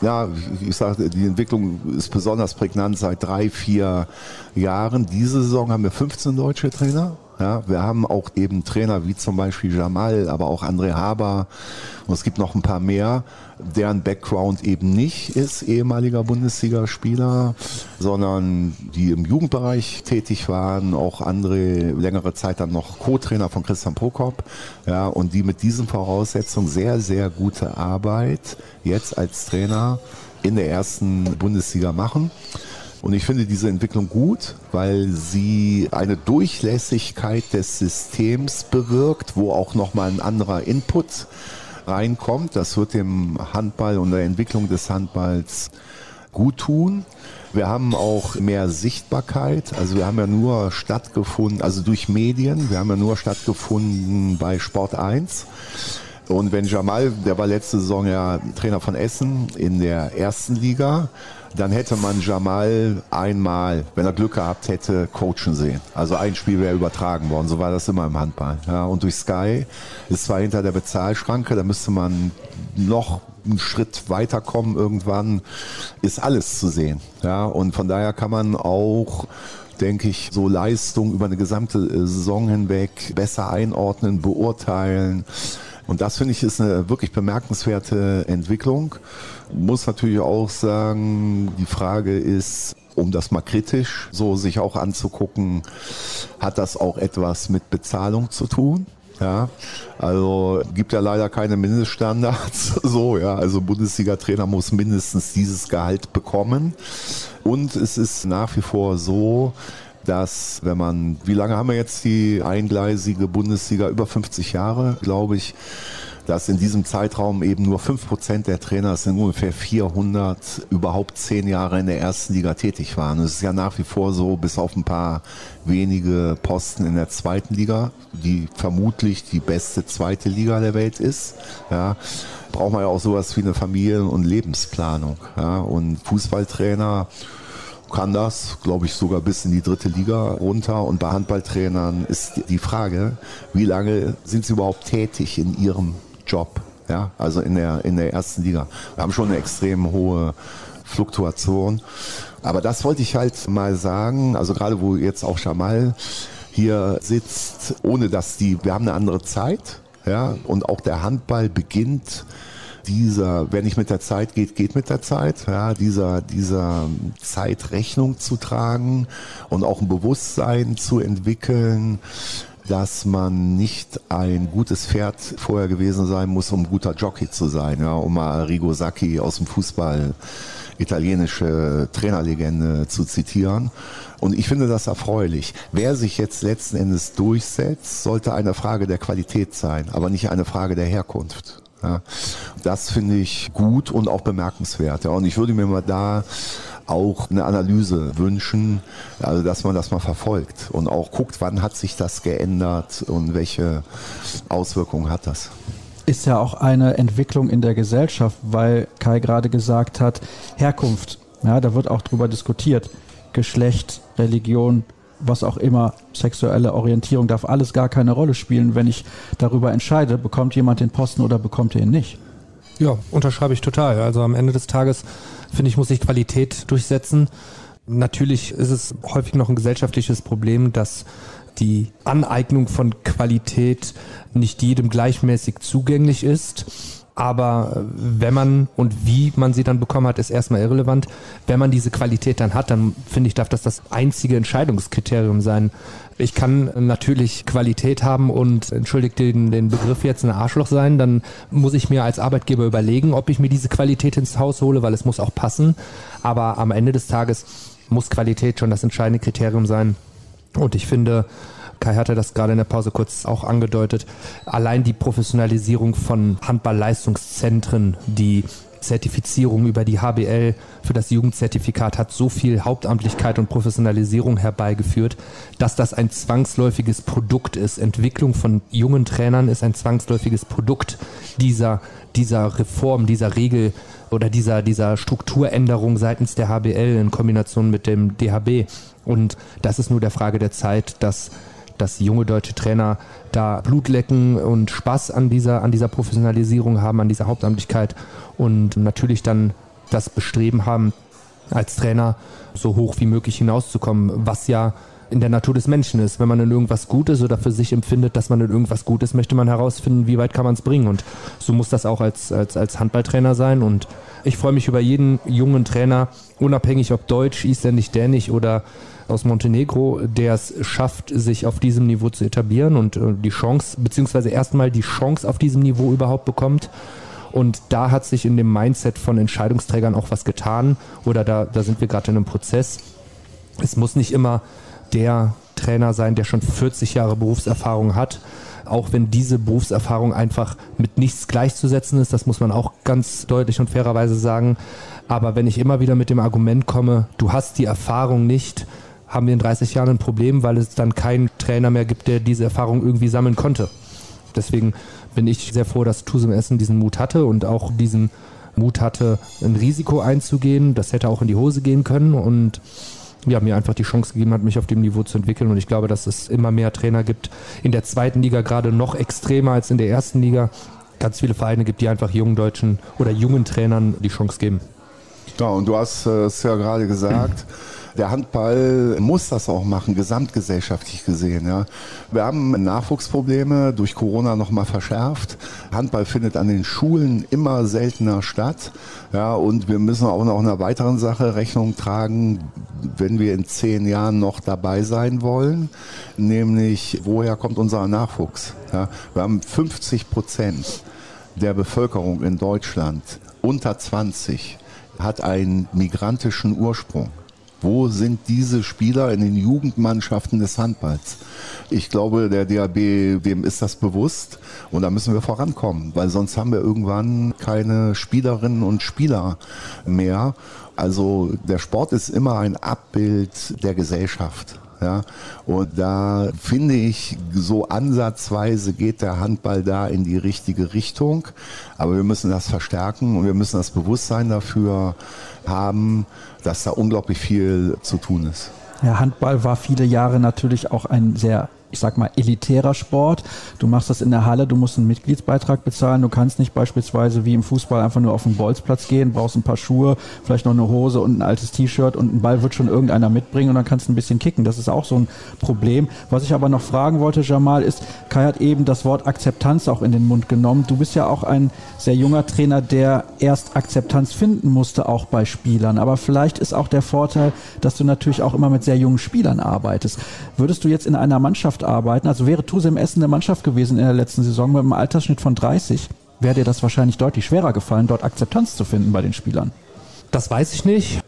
ja, ich sage, die Entwicklung ist besonders prägnant seit drei, vier Jahren. Diese Saison haben wir 15 deutsche Trainer ja, wir haben auch eben Trainer wie zum Beispiel Jamal, aber auch André Haber und es gibt noch ein paar mehr, deren Background eben nicht ist ehemaliger Bundesligaspieler, sondern die im Jugendbereich tätig waren, auch andere längere Zeit dann noch Co-Trainer von Christian Prokop, ja, und die mit diesen Voraussetzungen sehr, sehr gute Arbeit jetzt als Trainer in der ersten Bundesliga machen. Und ich finde diese Entwicklung gut, weil sie eine Durchlässigkeit des Systems bewirkt, wo auch nochmal ein anderer Input reinkommt. Das wird dem Handball und der Entwicklung des Handballs gut tun. Wir haben auch mehr Sichtbarkeit. Also wir haben ja nur stattgefunden, also durch Medien, wir haben ja nur stattgefunden bei Sport 1. Und wenn Jamal, der war letzte Saison ja Trainer von Essen in der ersten Liga, dann hätte man Jamal einmal, wenn er Glück gehabt hätte, coachen sehen. Also ein Spiel wäre übertragen worden. So war das immer im Handball. Ja, und durch Sky ist zwar hinter der Bezahlschranke, da müsste man noch einen Schritt weiterkommen irgendwann, ist alles zu sehen. Ja, und von daher kann man auch denke ich, so Leistung über eine gesamte äh, Saison hinweg besser einordnen, beurteilen. Und das finde ich ist eine wirklich bemerkenswerte Entwicklung. Muss natürlich auch sagen, die Frage ist, um das mal kritisch so sich auch anzugucken, hat das auch etwas mit Bezahlung zu tun? Ja, also gibt ja leider keine Mindeststandards. [laughs] So, ja, also Bundesliga-Trainer muss mindestens dieses Gehalt bekommen. Und es ist nach wie vor so, dass wenn man, wie lange haben wir jetzt die eingleisige Bundesliga? Über 50 Jahre, glaube ich dass in diesem Zeitraum eben nur 5% der Trainer, das sind ungefähr 400, überhaupt zehn Jahre in der ersten Liga tätig waren. Es ist ja nach wie vor so, bis auf ein paar wenige Posten in der zweiten Liga, die vermutlich die beste zweite Liga der Welt ist. Ja, braucht man ja auch sowas wie eine Familien- und Lebensplanung. Ja, und Fußballtrainer kann das, glaube ich, sogar bis in die dritte Liga runter. Und bei Handballtrainern ist die Frage, wie lange sind sie überhaupt tätig in ihrem Job? Ja, also in der, in der ersten Liga. Wir haben schon eine extrem hohe Fluktuation. Aber das wollte ich halt mal sagen, also gerade wo jetzt auch Jamal hier sitzt, ohne dass die, wir haben eine andere Zeit, ja, und auch der Handball beginnt dieser, wer nicht mit der Zeit geht, geht mit der Zeit, ja, dieser, dieser Zeit Rechnung zu tragen und auch ein Bewusstsein zu entwickeln, dass man nicht ein gutes Pferd vorher gewesen sein muss, um guter Jockey zu sein, ja, um mal Rigo Sacchi aus dem Fußball italienische Trainerlegende zu zitieren. Und ich finde das erfreulich. Wer sich jetzt letzten Endes durchsetzt, sollte eine Frage der Qualität sein, aber nicht eine Frage der Herkunft. Ja, das finde ich gut und auch bemerkenswert. Ja, und ich würde mir mal da auch eine Analyse wünschen, also dass man das mal verfolgt und auch guckt, wann hat sich das geändert und welche Auswirkungen hat das. Ist ja auch eine Entwicklung in der Gesellschaft, weil Kai gerade gesagt hat, Herkunft, ja, da wird auch drüber diskutiert. Geschlecht, Religion, was auch immer, sexuelle Orientierung darf alles gar keine Rolle spielen, wenn ich darüber entscheide, bekommt jemand den Posten oder bekommt er ihn nicht. Ja, unterschreibe ich total. Also am Ende des Tages, finde ich, muss sich Qualität durchsetzen. Natürlich ist es häufig noch ein gesellschaftliches Problem, dass die Aneignung von Qualität nicht jedem gleichmäßig zugänglich ist. Aber äh, wenn man und wie man sie dann bekommen hat, ist erstmal irrelevant. Wenn man diese Qualität dann hat, dann finde ich, darf das das einzige Entscheidungskriterium sein. Ich kann natürlich Qualität haben und entschuldigt den, den Begriff jetzt ein Arschloch sein, dann muss ich mir als Arbeitgeber überlegen, ob ich mir diese Qualität ins Haus hole, weil es muss auch passen. Aber am Ende des Tages muss Qualität schon das entscheidende Kriterium sein. Und ich finde, Kai hatte das gerade in der Pause kurz auch angedeutet. Allein die Professionalisierung von Handballleistungszentren, die Zertifizierung über die HBL für das Jugendzertifikat hat so viel Hauptamtlichkeit und Professionalisierung herbeigeführt, dass das ein zwangsläufiges Produkt ist. Entwicklung von jungen Trainern ist ein zwangsläufiges Produkt dieser, dieser Reform, dieser Regel oder dieser, dieser Strukturänderung seitens der HBL in Kombination mit dem DHB. Und das ist nur der Frage der Zeit, dass dass junge deutsche Trainer da Blut lecken und Spaß an dieser, an dieser Professionalisierung haben, an dieser Hauptamtlichkeit und natürlich dann das Bestreben haben, als Trainer so hoch wie möglich hinauszukommen, was ja in der Natur des Menschen ist. Wenn man in irgendwas gut ist oder für sich empfindet, dass man in irgendwas gut ist, möchte man herausfinden, wie weit kann man es bringen. Und so muss das auch als, als, als Handballtrainer sein. Und ich freue mich über jeden jungen Trainer, unabhängig ob deutsch, isländisch, dänisch oder aus Montenegro, der es schafft, sich auf diesem Niveau zu etablieren und äh, die Chance, beziehungsweise erstmal die Chance auf diesem Niveau überhaupt bekommt. Und da hat sich in dem Mindset von Entscheidungsträgern auch was getan oder da, da sind wir gerade in einem Prozess. Es muss nicht immer der Trainer sein, der schon 40 Jahre Berufserfahrung hat, auch wenn diese Berufserfahrung einfach mit nichts gleichzusetzen ist, das muss man auch ganz deutlich und fairerweise sagen. Aber wenn ich immer wieder mit dem Argument komme, du hast die Erfahrung nicht, haben wir in 30 Jahren ein Problem, weil es dann keinen Trainer mehr gibt, der diese Erfahrung irgendwie sammeln konnte. Deswegen bin ich sehr froh, dass Tusem Essen diesen Mut hatte und auch diesen Mut hatte, ein Risiko einzugehen. Das hätte auch in die Hose gehen können und ja, mir einfach die Chance gegeben hat, mich auf dem Niveau zu entwickeln. Und ich glaube, dass es immer mehr Trainer gibt, in der zweiten Liga gerade noch extremer als in der ersten Liga. Ganz viele Vereine gibt, die einfach jungen Deutschen oder jungen Trainern die Chance geben. Ja, und du hast es ja gerade gesagt. [clears throat] Der Handball muss das auch machen, gesamtgesellschaftlich gesehen. Ja. Wir haben Nachwuchsprobleme durch Corona nochmal verschärft. Handball findet an den Schulen immer seltener statt. Ja, und wir müssen auch noch einer weiteren Sache Rechnung tragen, wenn wir in zehn Jahren noch dabei sein wollen, nämlich woher kommt unser Nachwuchs? Ja, wir haben 50 Prozent der Bevölkerung in Deutschland unter 20 hat einen migrantischen Ursprung. Wo sind diese Spieler in den Jugendmannschaften des Handballs? Ich glaube, der DAB, dem ist das bewusst und da müssen wir vorankommen, weil sonst haben wir irgendwann keine Spielerinnen und Spieler mehr. Also der Sport ist immer ein Abbild der Gesellschaft. Ja? Und da finde ich, so ansatzweise geht der Handball da in die richtige Richtung. Aber wir müssen das verstärken und wir müssen das Bewusstsein dafür haben, dass da unglaublich viel zu tun ist. Ja, Handball war viele Jahre natürlich auch ein sehr ich sag mal, elitärer Sport. Du machst das in der Halle, du musst einen Mitgliedsbeitrag bezahlen. Du kannst nicht beispielsweise wie im Fußball einfach nur auf den Bolzplatz gehen, brauchst ein paar Schuhe, vielleicht noch eine Hose und ein altes T-Shirt und ein Ball wird schon irgendeiner mitbringen und dann kannst du ein bisschen kicken. Das ist auch so ein Problem. Was ich aber noch fragen wollte, Jamal, ist, Kai hat eben das Wort Akzeptanz auch in den Mund genommen. Du bist ja auch ein sehr junger Trainer, der erst Akzeptanz finden musste, auch bei Spielern. Aber vielleicht ist auch der Vorteil, dass du natürlich auch immer mit sehr jungen Spielern arbeitest. Würdest du jetzt in einer Mannschaft Mannschaft arbeiten. Also wäre Tusem Essen eine Mannschaft gewesen in der letzten Saison mit einem Altersschnitt von 30, wäre dir das wahrscheinlich deutlich schwerer gefallen, dort Akzeptanz zu finden bei den Spielern. Das weiß ich nicht.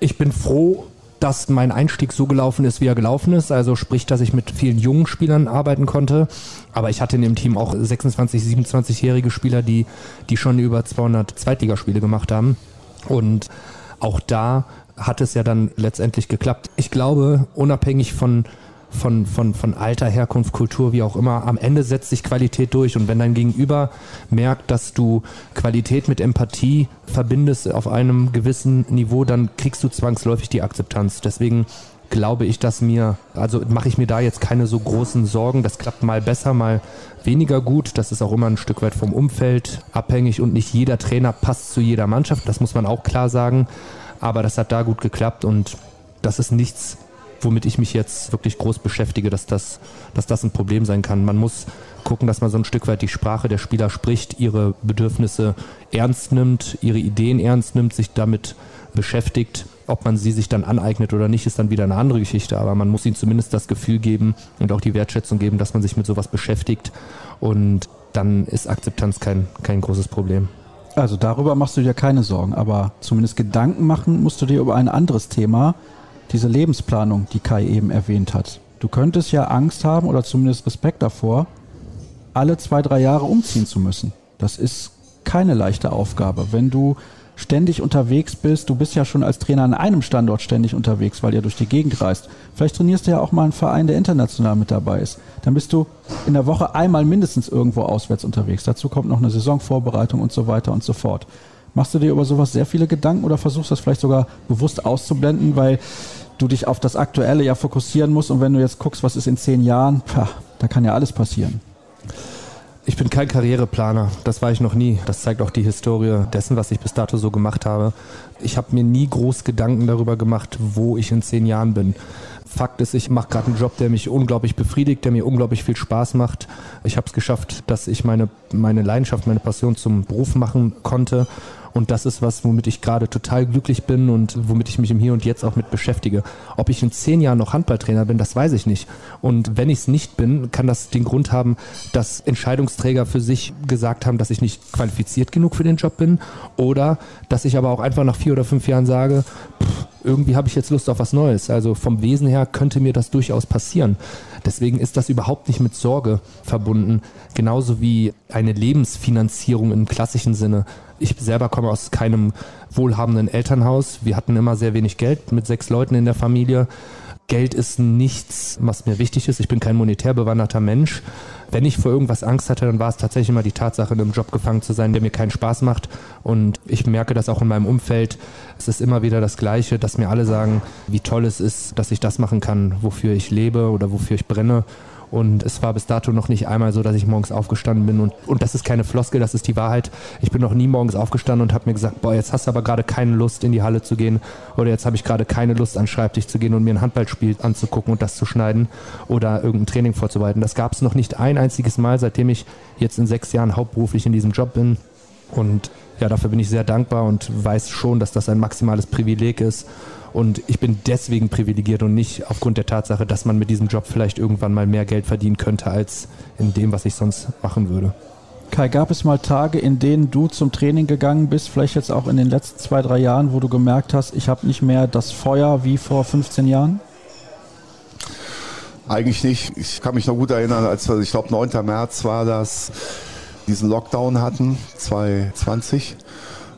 Ich bin froh, dass mein Einstieg so gelaufen ist, wie er gelaufen ist. Also sprich, dass ich mit vielen jungen Spielern arbeiten konnte. Aber ich hatte in dem Team auch 26, 27-jährige Spieler, die, die schon über 200 Zweitligaspiele gemacht haben. Und auch da hat es ja dann letztendlich geklappt. Ich glaube, unabhängig von von, von, von Alter, Herkunft, Kultur, wie auch immer, am Ende setzt sich Qualität durch. Und wenn dein Gegenüber merkt, dass du Qualität mit Empathie verbindest auf einem gewissen Niveau, dann kriegst du zwangsläufig die Akzeptanz. Deswegen glaube ich, dass mir, also mache ich mir da jetzt keine so großen Sorgen. Das klappt mal besser, mal weniger gut. Das ist auch immer ein Stück weit vom Umfeld abhängig und nicht jeder Trainer passt zu jeder Mannschaft. Das muss man auch klar sagen. Aber das hat da gut geklappt und das ist nichts, womit ich mich jetzt wirklich groß beschäftige, dass das, dass das ein Problem sein kann. Man muss gucken, dass man so ein Stück weit die Sprache der Spieler spricht, ihre Bedürfnisse ernst nimmt, ihre Ideen ernst nimmt, sich damit beschäftigt. Ob man sie sich dann aneignet oder nicht, ist dann wieder eine andere Geschichte. Aber man muss ihnen zumindest das Gefühl geben und auch die Wertschätzung geben, dass man sich mit sowas beschäftigt. Und dann ist Akzeptanz kein, kein großes Problem. Also darüber machst du dir keine Sorgen, aber zumindest Gedanken machen musst du dir über ein anderes Thema, diese Lebensplanung, die Kai eben erwähnt hat. Du könntest ja Angst haben oder zumindest Respekt davor, alle zwei, drei Jahre umziehen zu müssen. Das ist keine leichte Aufgabe. Wenn du ständig unterwegs bist, du bist ja schon als Trainer an einem Standort ständig unterwegs, weil ihr durch die Gegend reist. Vielleicht trainierst du ja auch mal einen Verein, der international mit dabei ist. Dann bist du in der Woche einmal mindestens irgendwo auswärts unterwegs. Dazu kommt noch eine Saisonvorbereitung und so weiter und so fort. Machst du dir über sowas sehr viele Gedanken oder versuchst das vielleicht sogar bewusst auszublenden, weil du dich auf das Aktuelle ja fokussieren musst und wenn du jetzt guckst, was ist in zehn Jahren, pah, da kann ja alles passieren. Ich bin kein Karriereplaner, das war ich noch nie. Das zeigt auch die Historie dessen, was ich bis dato so gemacht habe. Ich habe mir nie groß Gedanken darüber gemacht, wo ich in zehn Jahren bin. Fakt ist, ich mache gerade einen Job, der mich unglaublich befriedigt, der mir unglaublich viel Spaß macht. Ich habe es geschafft, dass ich meine, meine Leidenschaft, meine Passion zum Beruf machen konnte und das ist was, womit ich gerade total glücklich bin und womit ich mich im Hier und Jetzt auch mit beschäftige. Ob ich in zehn Jahren noch Handballtrainer bin, das weiß ich nicht. Und wenn ich es nicht bin, kann das den Grund haben, dass Entscheidungsträger für sich gesagt haben, dass ich nicht qualifiziert genug für den Job bin oder dass ich aber auch einfach nach vier oder fünf Jahren sage, pff, irgendwie habe ich jetzt Lust auf was Neues. Also vom Wesen her könnte mir das durchaus passieren. Deswegen ist das überhaupt nicht mit Sorge verbunden. Genauso wie eine Lebensfinanzierung im klassischen Sinne. Ich selber komme aus keinem wohlhabenden Elternhaus. Wir hatten immer sehr wenig Geld mit sechs Leuten in der Familie. Geld ist nichts, was mir wichtig ist. Ich bin kein monetär bewanderter Mensch. Wenn ich vor irgendwas Angst hatte, dann war es tatsächlich immer die Tatsache, in einem Job gefangen zu sein, der mir keinen Spaß macht. Und ich merke das auch in meinem Umfeld. Es ist immer wieder das Gleiche, dass mir alle sagen, wie toll es ist, dass ich das machen kann, wofür ich lebe oder wofür ich brenne. Und es war bis dato noch nicht einmal so, dass ich morgens aufgestanden bin. Und, und das ist keine Floskel, das ist die Wahrheit. Ich bin noch nie morgens aufgestanden und habe mir gesagt, boah, jetzt hast du aber gerade keine Lust, in die Halle zu gehen. Oder jetzt habe ich gerade keine Lust, an den Schreibtisch zu gehen und mir ein Handballspiel anzugucken und das zu schneiden oder irgendein Training vorzubereiten. Das gab es noch nicht ein einziges Mal, seitdem ich jetzt in sechs Jahren hauptberuflich in diesem Job bin. Und ja, dafür bin ich sehr dankbar und weiß schon, dass das ein maximales Privileg ist und ich bin deswegen privilegiert und nicht aufgrund der Tatsache, dass man mit diesem Job vielleicht irgendwann mal mehr Geld verdienen könnte als in dem, was ich sonst machen würde. Kai, gab es mal Tage, in denen du zum Training gegangen bist, vielleicht jetzt auch in den letzten zwei, drei Jahren, wo du gemerkt hast, ich habe nicht mehr das Feuer wie vor 15 Jahren? Eigentlich nicht. Ich kann mich noch gut erinnern, als wir, ich glaube, 9. März war das, diesen Lockdown hatten, 2020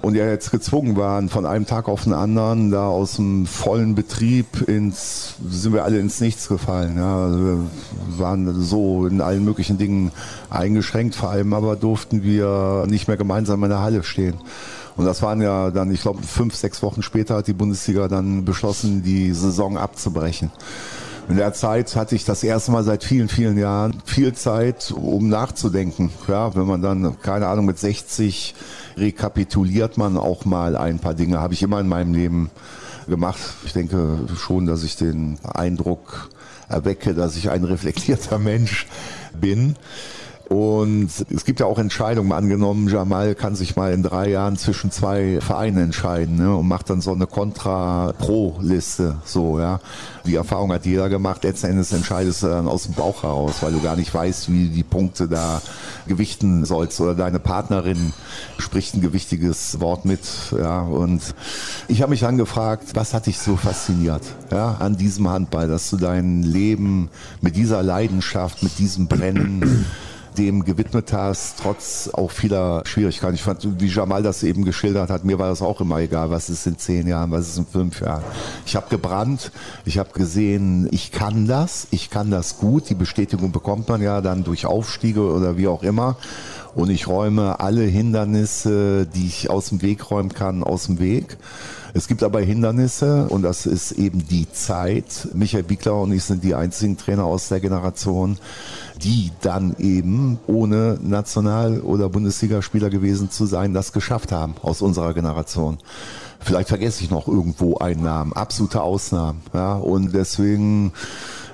und ja jetzt gezwungen waren, von einem Tag auf den anderen da aus dem vollen Betrieb ins, sind wir alle ins Nichts gefallen. Ja. Also wir waren so in allen möglichen Dingen eingeschränkt, vor allem aber durften wir nicht mehr gemeinsam in der Halle stehen. Und das waren ja dann, ich glaube, fünf, sechs Wochen später hat die Bundesliga dann beschlossen, die Saison abzubrechen. In der Zeit hatte ich das erste Mal seit vielen, vielen Jahren viel Zeit, um nachzudenken. Ja, wenn man dann, keine Ahnung, mit 60 rekapituliert man auch mal ein paar Dinge. Habe ich immer in meinem Leben gemacht. Ich denke schon, dass ich den Eindruck erwecke, dass ich ein [laughs] reflektierter Mensch bin. Und es gibt ja auch Entscheidungen. Angenommen, Jamal kann sich mal in drei Jahren zwischen zwei Vereinen entscheiden ne, und macht dann so eine Contra-Pro-Liste. So, ja. Die Erfahrung hat jeder gemacht. Letzten Endes entscheidest du dann aus dem Bauch heraus, weil du gar nicht weißt, wie die Punkte da gewichten sollst. Oder deine Partnerin spricht ein gewichtiges Wort mit. Ja. Und ich habe mich dann gefragt, was hat dich so fasziniert ja, an diesem Handball, dass du dein Leben mit dieser Leidenschaft, mit diesem Brennen dem gewidmet hast, trotz auch vieler Schwierigkeiten. Ich fand, wie Jamal das eben geschildert hat, mir war das auch immer egal, was ist in zehn Jahren, was ist in fünf Jahren. Ich habe gebrannt, ich habe gesehen, ich kann das, ich kann das gut. Die Bestätigung bekommt man ja dann durch Aufstiege oder wie auch immer. Und ich räume alle Hindernisse, die ich aus dem Weg räumen kann, aus dem Weg. Es gibt aber Hindernisse und das ist eben die Zeit. Michael Bickler und ich sind die einzigen Trainer aus der Generation, die dann eben ohne National- oder Bundesligaspieler gewesen zu sein, das geschafft haben aus unserer Generation. Vielleicht vergesse ich noch irgendwo einen Namen, absolute Ausnahmen. Ja, und deswegen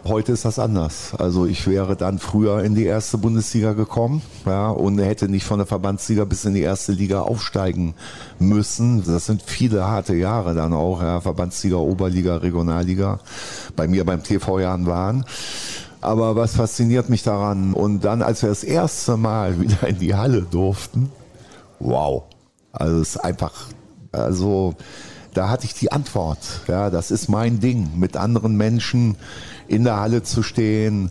Heute ist das anders. Also ich wäre dann früher in die erste Bundesliga gekommen ja, und hätte nicht von der Verbandsliga bis in die erste Liga aufsteigen müssen. Das sind viele harte Jahre dann auch, ja, Verbandsliga, Oberliga, Regionalliga. Bei mir beim TV Jahren waren. Aber was fasziniert mich daran? Und dann, als wir das erste Mal [laughs] wieder in die Halle durften, wow. Also es ist einfach, also da hatte ich die Antwort. Ja, das ist mein Ding, mit anderen Menschen in der Halle zu stehen,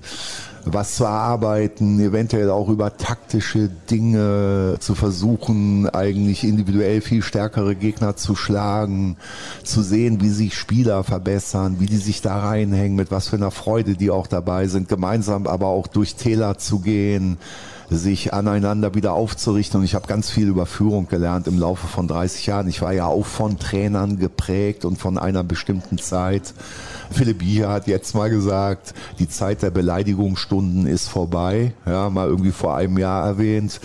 was zu erarbeiten, eventuell auch über taktische Dinge zu versuchen, eigentlich individuell viel stärkere Gegner zu schlagen, zu sehen, wie sich Spieler verbessern, wie die sich da reinhängen, mit was für einer Freude die auch dabei sind, gemeinsam aber auch durch Täler zu gehen, sich aneinander wieder aufzurichten. Und ich habe ganz viel über Führung gelernt im Laufe von 30 Jahren. Ich war ja auch von Trainern geprägt und von einer bestimmten Zeit. Philipp Biecher hat jetzt mal gesagt, die Zeit der Beleidigungsstunden ist vorbei. Ja, mal irgendwie vor einem Jahr erwähnt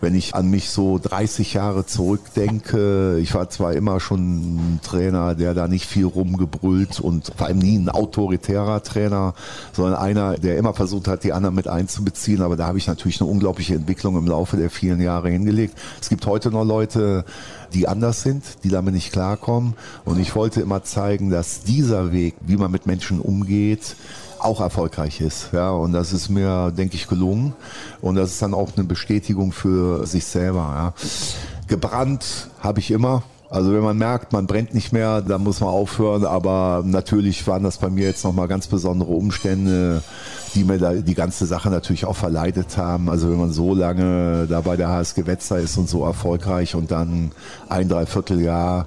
wenn ich an mich so 30 Jahre zurückdenke, ich war zwar immer schon ein Trainer, der da nicht viel rumgebrüllt und vor allem nie ein autoritärer Trainer, sondern einer, der immer versucht hat, die anderen mit einzubeziehen, aber da habe ich natürlich eine unglaubliche Entwicklung im Laufe der vielen Jahre hingelegt. Es gibt heute noch Leute, die anders sind, die damit nicht klarkommen und ich wollte immer zeigen, dass dieser Weg, wie man mit Menschen umgeht, auch erfolgreich ist. Ja, und das ist mir, denke ich, gelungen. Und das ist dann auch eine Bestätigung für sich selber. Ja. Gebrannt habe ich immer. Also wenn man merkt, man brennt nicht mehr, dann muss man aufhören. Aber natürlich waren das bei mir jetzt nochmal ganz besondere Umstände, die mir da die ganze Sache natürlich auch verleidet haben. Also wenn man so lange da bei der HSG Wetzlar ist und so erfolgreich und dann ein Dreivierteljahr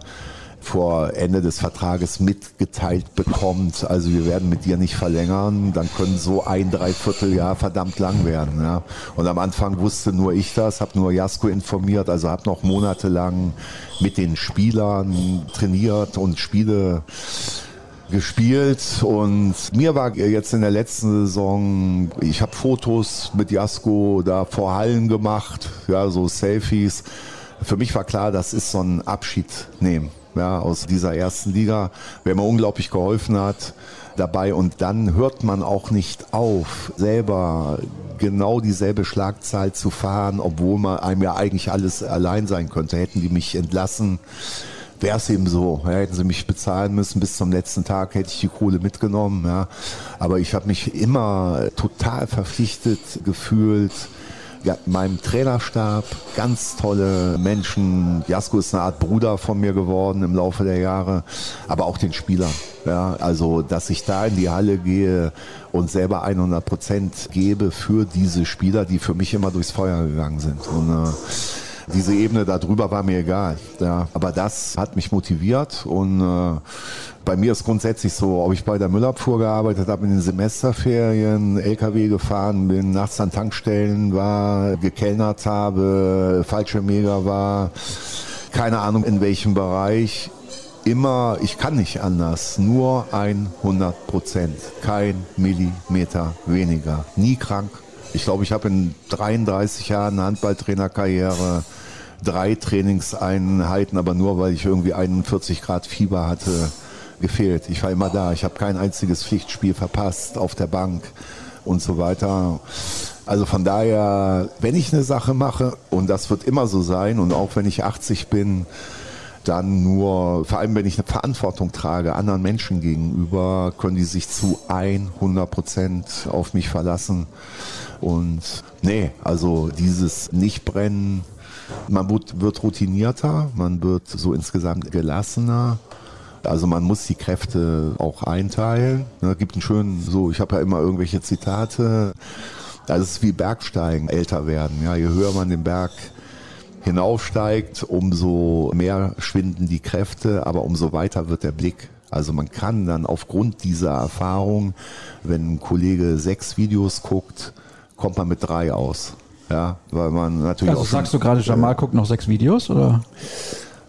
vor Ende des Vertrages mitgeteilt bekommt, also wir werden mit dir nicht verlängern, dann können so ein Dreivierteljahr verdammt lang werden. Ja. Und am Anfang wusste nur ich das, habe nur Jasko informiert, also habe noch monatelang mit den Spielern trainiert und Spiele gespielt und mir war jetzt in der letzten Saison, ich habe Fotos mit Jasko da vor Hallen gemacht, ja, so Selfies. Für mich war klar, das ist so ein Abschied nehmen ja, aus dieser ersten Liga, wer mir unglaublich geholfen hat dabei. Und dann hört man auch nicht auf, selber genau dieselbe Schlagzahl zu fahren, obwohl man einem ja eigentlich alles allein sein könnte. Hätten die mich entlassen, wäre es eben so. Ja, hätten sie mich bezahlen müssen bis zum letzten Tag, hätte ich die Kohle mitgenommen. Ja. Aber ich habe mich immer total verpflichtet gefühlt, ja, meinem Trainerstab, ganz tolle Menschen. Jasko ist eine Art Bruder von mir geworden im Laufe der Jahre, aber auch den Spielern. Ja, also, dass ich da in die Halle gehe und selber 100 Prozent gebe für diese Spieler, die für mich immer durchs Feuer gegangen sind. Und äh, Diese Ebene darüber war mir egal. Ja. Aber das hat mich motiviert und äh, bei mir ist grundsätzlich so, ob ich bei der Müllabfuhr gearbeitet habe in den Semesterferien, LKW gefahren bin, nachts an Tankstellen war, gekellnert habe, falsche Mega war, keine Ahnung in welchem Bereich. Immer, ich kann nicht anders, nur 100 Prozent, kein Millimeter weniger, nie krank. Ich glaube, ich habe in 33 Jahren Handballtrainerkarriere drei Trainingseinheiten, aber nur weil ich irgendwie 41 Grad Fieber hatte, gefehlt. Ich war immer da. Ich habe kein einziges Pflichtspiel verpasst auf der Bank und so weiter. Also von daher, wenn ich eine Sache mache, und das wird immer so sein, und auch wenn ich 80 bin, dann nur, vor allem wenn ich eine Verantwortung trage, anderen Menschen gegenüber, können die sich zu 100 Prozent auf mich verlassen. Und nee, also dieses Nichtbrennen, man wird, wird routinierter, man wird so insgesamt gelassener. Also man muss die Kräfte auch einteilen. Ne, gibt einen schönen, so, ich habe ja immer irgendwelche Zitate. Das ist wie Bergsteigen, älter werden. Ja, je höher man den Berg hinaufsteigt, umso mehr schwinden die Kräfte, aber umso weiter wird der Blick. Also man kann dann aufgrund dieser Erfahrung, wenn ein Kollege sechs Videos guckt, kommt man mit drei aus. Ja, weil man natürlich also auch sagst du gerade, Jamal guckt noch sechs Videos oder?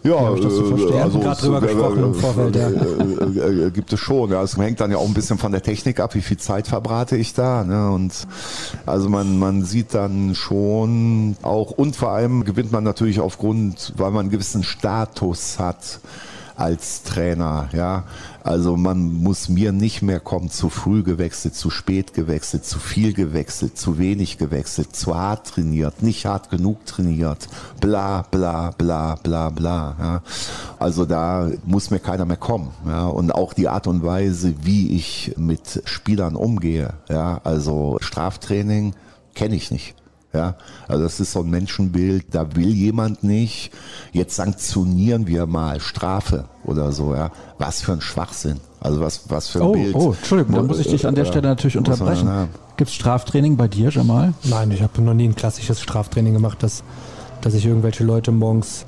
Ja, ich das so verstehen? Also, gerade drüber gesprochen im Vorfeld, ja. Äh, äh, gibt es schon. Ja. Es hängt dann ja auch ein bisschen von der Technik ab, wie viel Zeit verbrate ich da. Ne? Und also man, man sieht dann schon auch, und vor allem gewinnt man natürlich aufgrund, weil man einen gewissen Status hat als Trainer. Ja, also man muss mir nicht mehr kommen, zu früh gewechselt, zu spät gewechselt, zu viel gewechselt, zu wenig gewechselt, zu hart trainiert, nicht hart genug trainiert, bla bla bla bla bla. Ja. Also da muss mir keiner mehr kommen. Ja. Und auch die Art und Weise, wie ich mit Spielern umgehe. Ja. Also Straftraining kenne ich nicht. Ja, also das ist so ein Menschenbild, da will jemand nicht, jetzt sanktionieren wir mal Strafe oder so, ja. Was für ein Schwachsinn. Also was, was für ein oh, Bild. Oh, Entschuldigung, da muss ich dich an der Stelle natürlich unterbrechen. Gibt es Straftraining bei dir, Jamal? Nein, ich habe noch nie ein klassisches Straftraining gemacht, dass, dass ich irgendwelche Leute morgens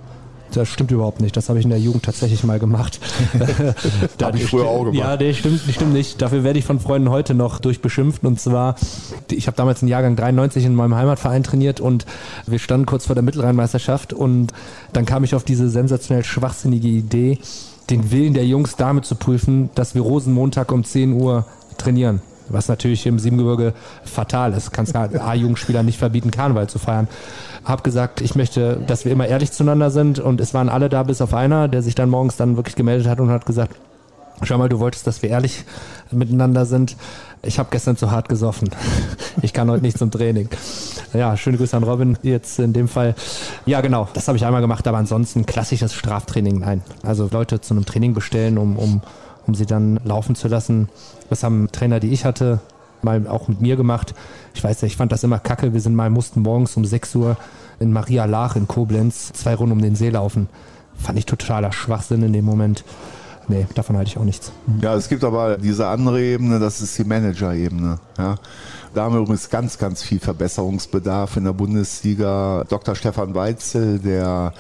das stimmt überhaupt nicht. Das habe ich in der Jugend tatsächlich mal gemacht. [laughs] [laughs] da habe ich früher auch gemacht. Ja, nee, stimmt, stimmt nicht. Dafür werde ich von Freunden heute noch durchbeschimpft. Und zwar, ich habe damals einen Jahrgang 93 in meinem Heimatverein trainiert und wir standen kurz vor der Mittelrheinmeisterschaft und dann kam ich auf diese sensationell schwachsinnige Idee, den Willen der Jungs damit zu prüfen, dass wir Rosenmontag um 10 Uhr trainieren was natürlich im Siebengebirge fatal ist. Kannst A-Jugendspieler nicht verbieten, Karneval zu feiern. Hab gesagt, ich möchte, dass wir immer ehrlich zueinander sind und es waren alle da, bis auf einer, der sich dann morgens dann wirklich gemeldet hat und hat gesagt, schau mal, du wolltest, dass wir ehrlich miteinander sind. Ich habe gestern zu hart gesoffen. [laughs] Ich kann heute nicht zum Training. Ja, schöne Grüße an Robin jetzt in dem Fall. Ja, genau, das habe ich einmal gemacht, aber ansonsten klassisches Straftraining, nein. Also Leute zu einem Training bestellen, um, um um sie dann laufen zu lassen. Das haben Trainer, die ich hatte, mal auch mit mir gemacht. Ich weiß ja, ich fand das immer kacke. Wir sind mal, mussten morgens um 6 Uhr in Maria Lach in Koblenz zwei Runden um den See laufen. Fand ich totaler Schwachsinn in dem Moment. Nee, davon halte ich auch nichts. Ja, es gibt aber diese andere Ebene, das ist die Manager-Ebene. Ja. Da haben wir übrigens ganz, ganz viel Verbesserungsbedarf in der Bundesliga. Dr. Stefan Weitzel, der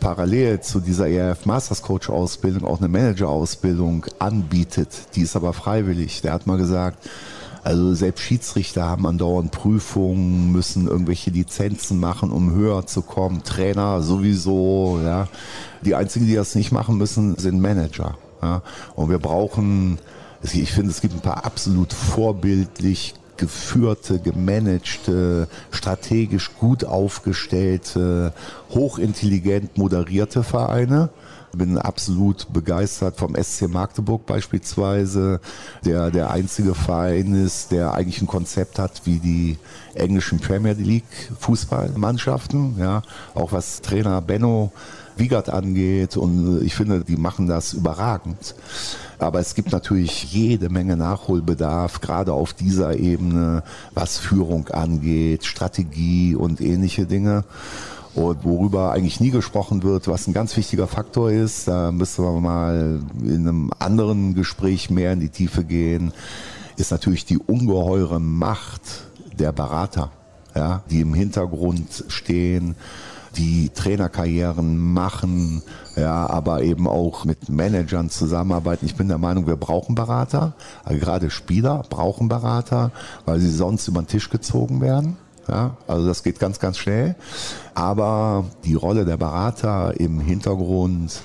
parallel zu dieser ERF Masters Coach Ausbildung auch eine Manager Ausbildung anbietet. Die ist aber freiwillig. Der hat mal gesagt, also selbst Schiedsrichter haben andauernd Prüfungen, müssen irgendwelche Lizenzen machen, um höher zu kommen. Trainer sowieso, ja. Die einzigen, die das nicht machen müssen, sind Manager. Ja. Und wir brauchen, ich finde, es gibt ein paar absolut vorbildlich geführte, gemanagte, strategisch gut aufgestellte, hochintelligent moderierte Vereine. Bin absolut begeistert vom SC Magdeburg beispielsweise, der der einzige Verein ist, der eigentlich ein Konzept hat wie die englischen Premier League Fußballmannschaften, ja, auch was Trainer Benno Wiegert angeht und ich finde, die machen das überragend. Aber es gibt natürlich jede Menge Nachholbedarf, gerade auf dieser Ebene, was Führung angeht, Strategie und ähnliche Dinge. Und worüber eigentlich nie gesprochen wird, was ein ganz wichtiger Faktor ist, da müssen wir mal in einem anderen Gespräch mehr in die Tiefe gehen, ist natürlich die ungeheure Macht der Berater, ja, die im Hintergrund stehen, die Trainerkarrieren machen, ja, aber eben auch mit Managern zusammenarbeiten. Ich bin der Meinung, wir brauchen Berater, also gerade Spieler brauchen Berater, weil sie sonst über den Tisch gezogen werden. Ja, also das geht ganz, ganz schnell. Aber die Rolle der Berater im Hintergrund,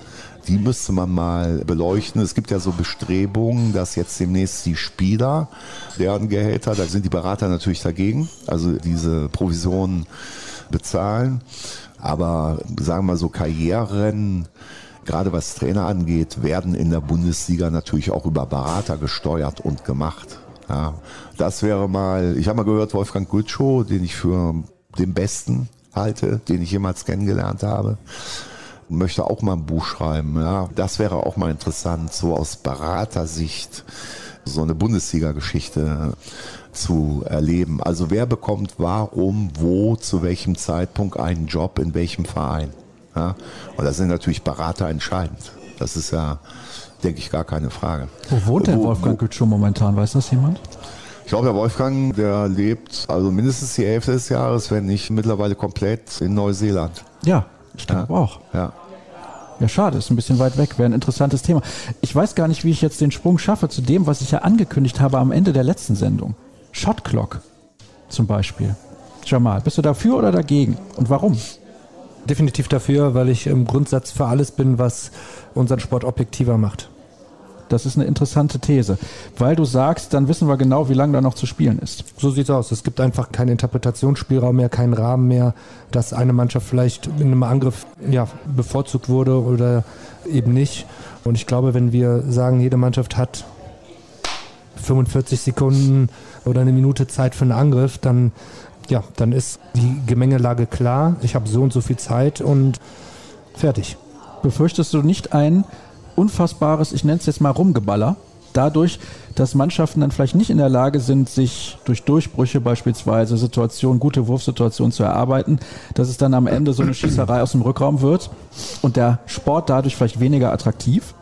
die müsste man mal beleuchten. Es gibt ja so Bestrebungen, dass jetzt demnächst die Spieler, deren Gehälter, da sind die Berater natürlich dagegen, also diese Provisionen bezahlen. Aber sagen wir mal so Karrieren, gerade was Trainer angeht, werden in der Bundesliga natürlich auch über Berater gesteuert und gemacht. Ja, das wäre mal, ich habe mal gehört, Wolfgang Gutschow, den ich für den Besten halte, den ich jemals kennengelernt habe, möchte auch mal ein Buch schreiben. Ja, das wäre auch mal interessant, so aus Beratersicht so eine Bundesliga-Geschichte zu erleben. Also wer bekommt warum, wo, zu welchem Zeitpunkt einen Job in welchem Verein. Ja? Und da sind natürlich Berater entscheidend. Das ist ja, denke ich, gar keine Frage. Wo wohnt denn Wolfgang Gütschow momentan? Weiß das jemand? Ich glaube, der Wolfgang, der lebt also mindestens die Hälfte des Jahres, wenn nicht mittlerweile komplett in Neuseeland. Ja, ich glaube ja. auch. Ja. Ja, schade, ist ein bisschen weit weg, wäre ein interessantes Thema. Ich weiß gar nicht, wie ich jetzt den Sprung schaffe zu dem, was ich ja angekündigt habe am Ende der letzten Sendung. Shot Clock zum Beispiel. Jamal, bist du dafür oder dagegen? Und warum? Definitiv dafür, weil ich im Grundsatz für alles bin, was unseren Sport objektiver macht. Das ist eine interessante These, weil du sagst, dann wissen wir genau, wie lange da noch zu spielen ist. So sieht's aus. Es gibt einfach keinen Interpretationsspielraum mehr, keinen Rahmen mehr, dass eine Mannschaft vielleicht in einem Angriff ja, bevorzugt wurde oder eben nicht. Und ich glaube, wenn wir sagen, jede Mannschaft hat 45 Sekunden oder eine Minute Zeit für einen Angriff, dann ja, dann ist die Gemengelage klar. Ich habe so und so viel Zeit und fertig. Befürchtest du nicht ein unfassbares, ich nenne es jetzt mal Rumgeballer, dadurch, dass Mannschaften dann vielleicht nicht in der Lage sind, sich durch Durchbrüche beispielsweise Situationen, gute Wurfsituationen zu erarbeiten, dass es dann am Ende so eine Schießerei aus dem Rückraum wird und der Sport dadurch vielleicht weniger attraktiv?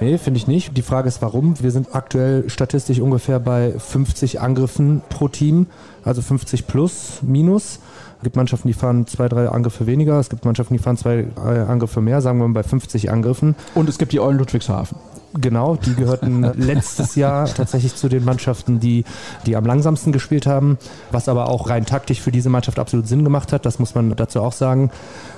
Nee, finde ich nicht. Die Frage ist, warum. Wir sind aktuell statistisch ungefähr bei 50 Angriffen pro Team, also 50 plus, minus. Es gibt Mannschaften, die fahren zwei, drei Angriffe weniger. Es gibt Mannschaften, die fahren zwei äh, Angriffe mehr, sagen wir mal bei 50 Angriffen. Und es gibt die Eulen Ludwigshafen. Genau, die gehörten [laughs] letztes Jahr tatsächlich zu den Mannschaften, die, die am langsamsten gespielt haben, was aber auch rein taktisch für diese Mannschaft absolut Sinn gemacht hat, das muss man dazu auch sagen.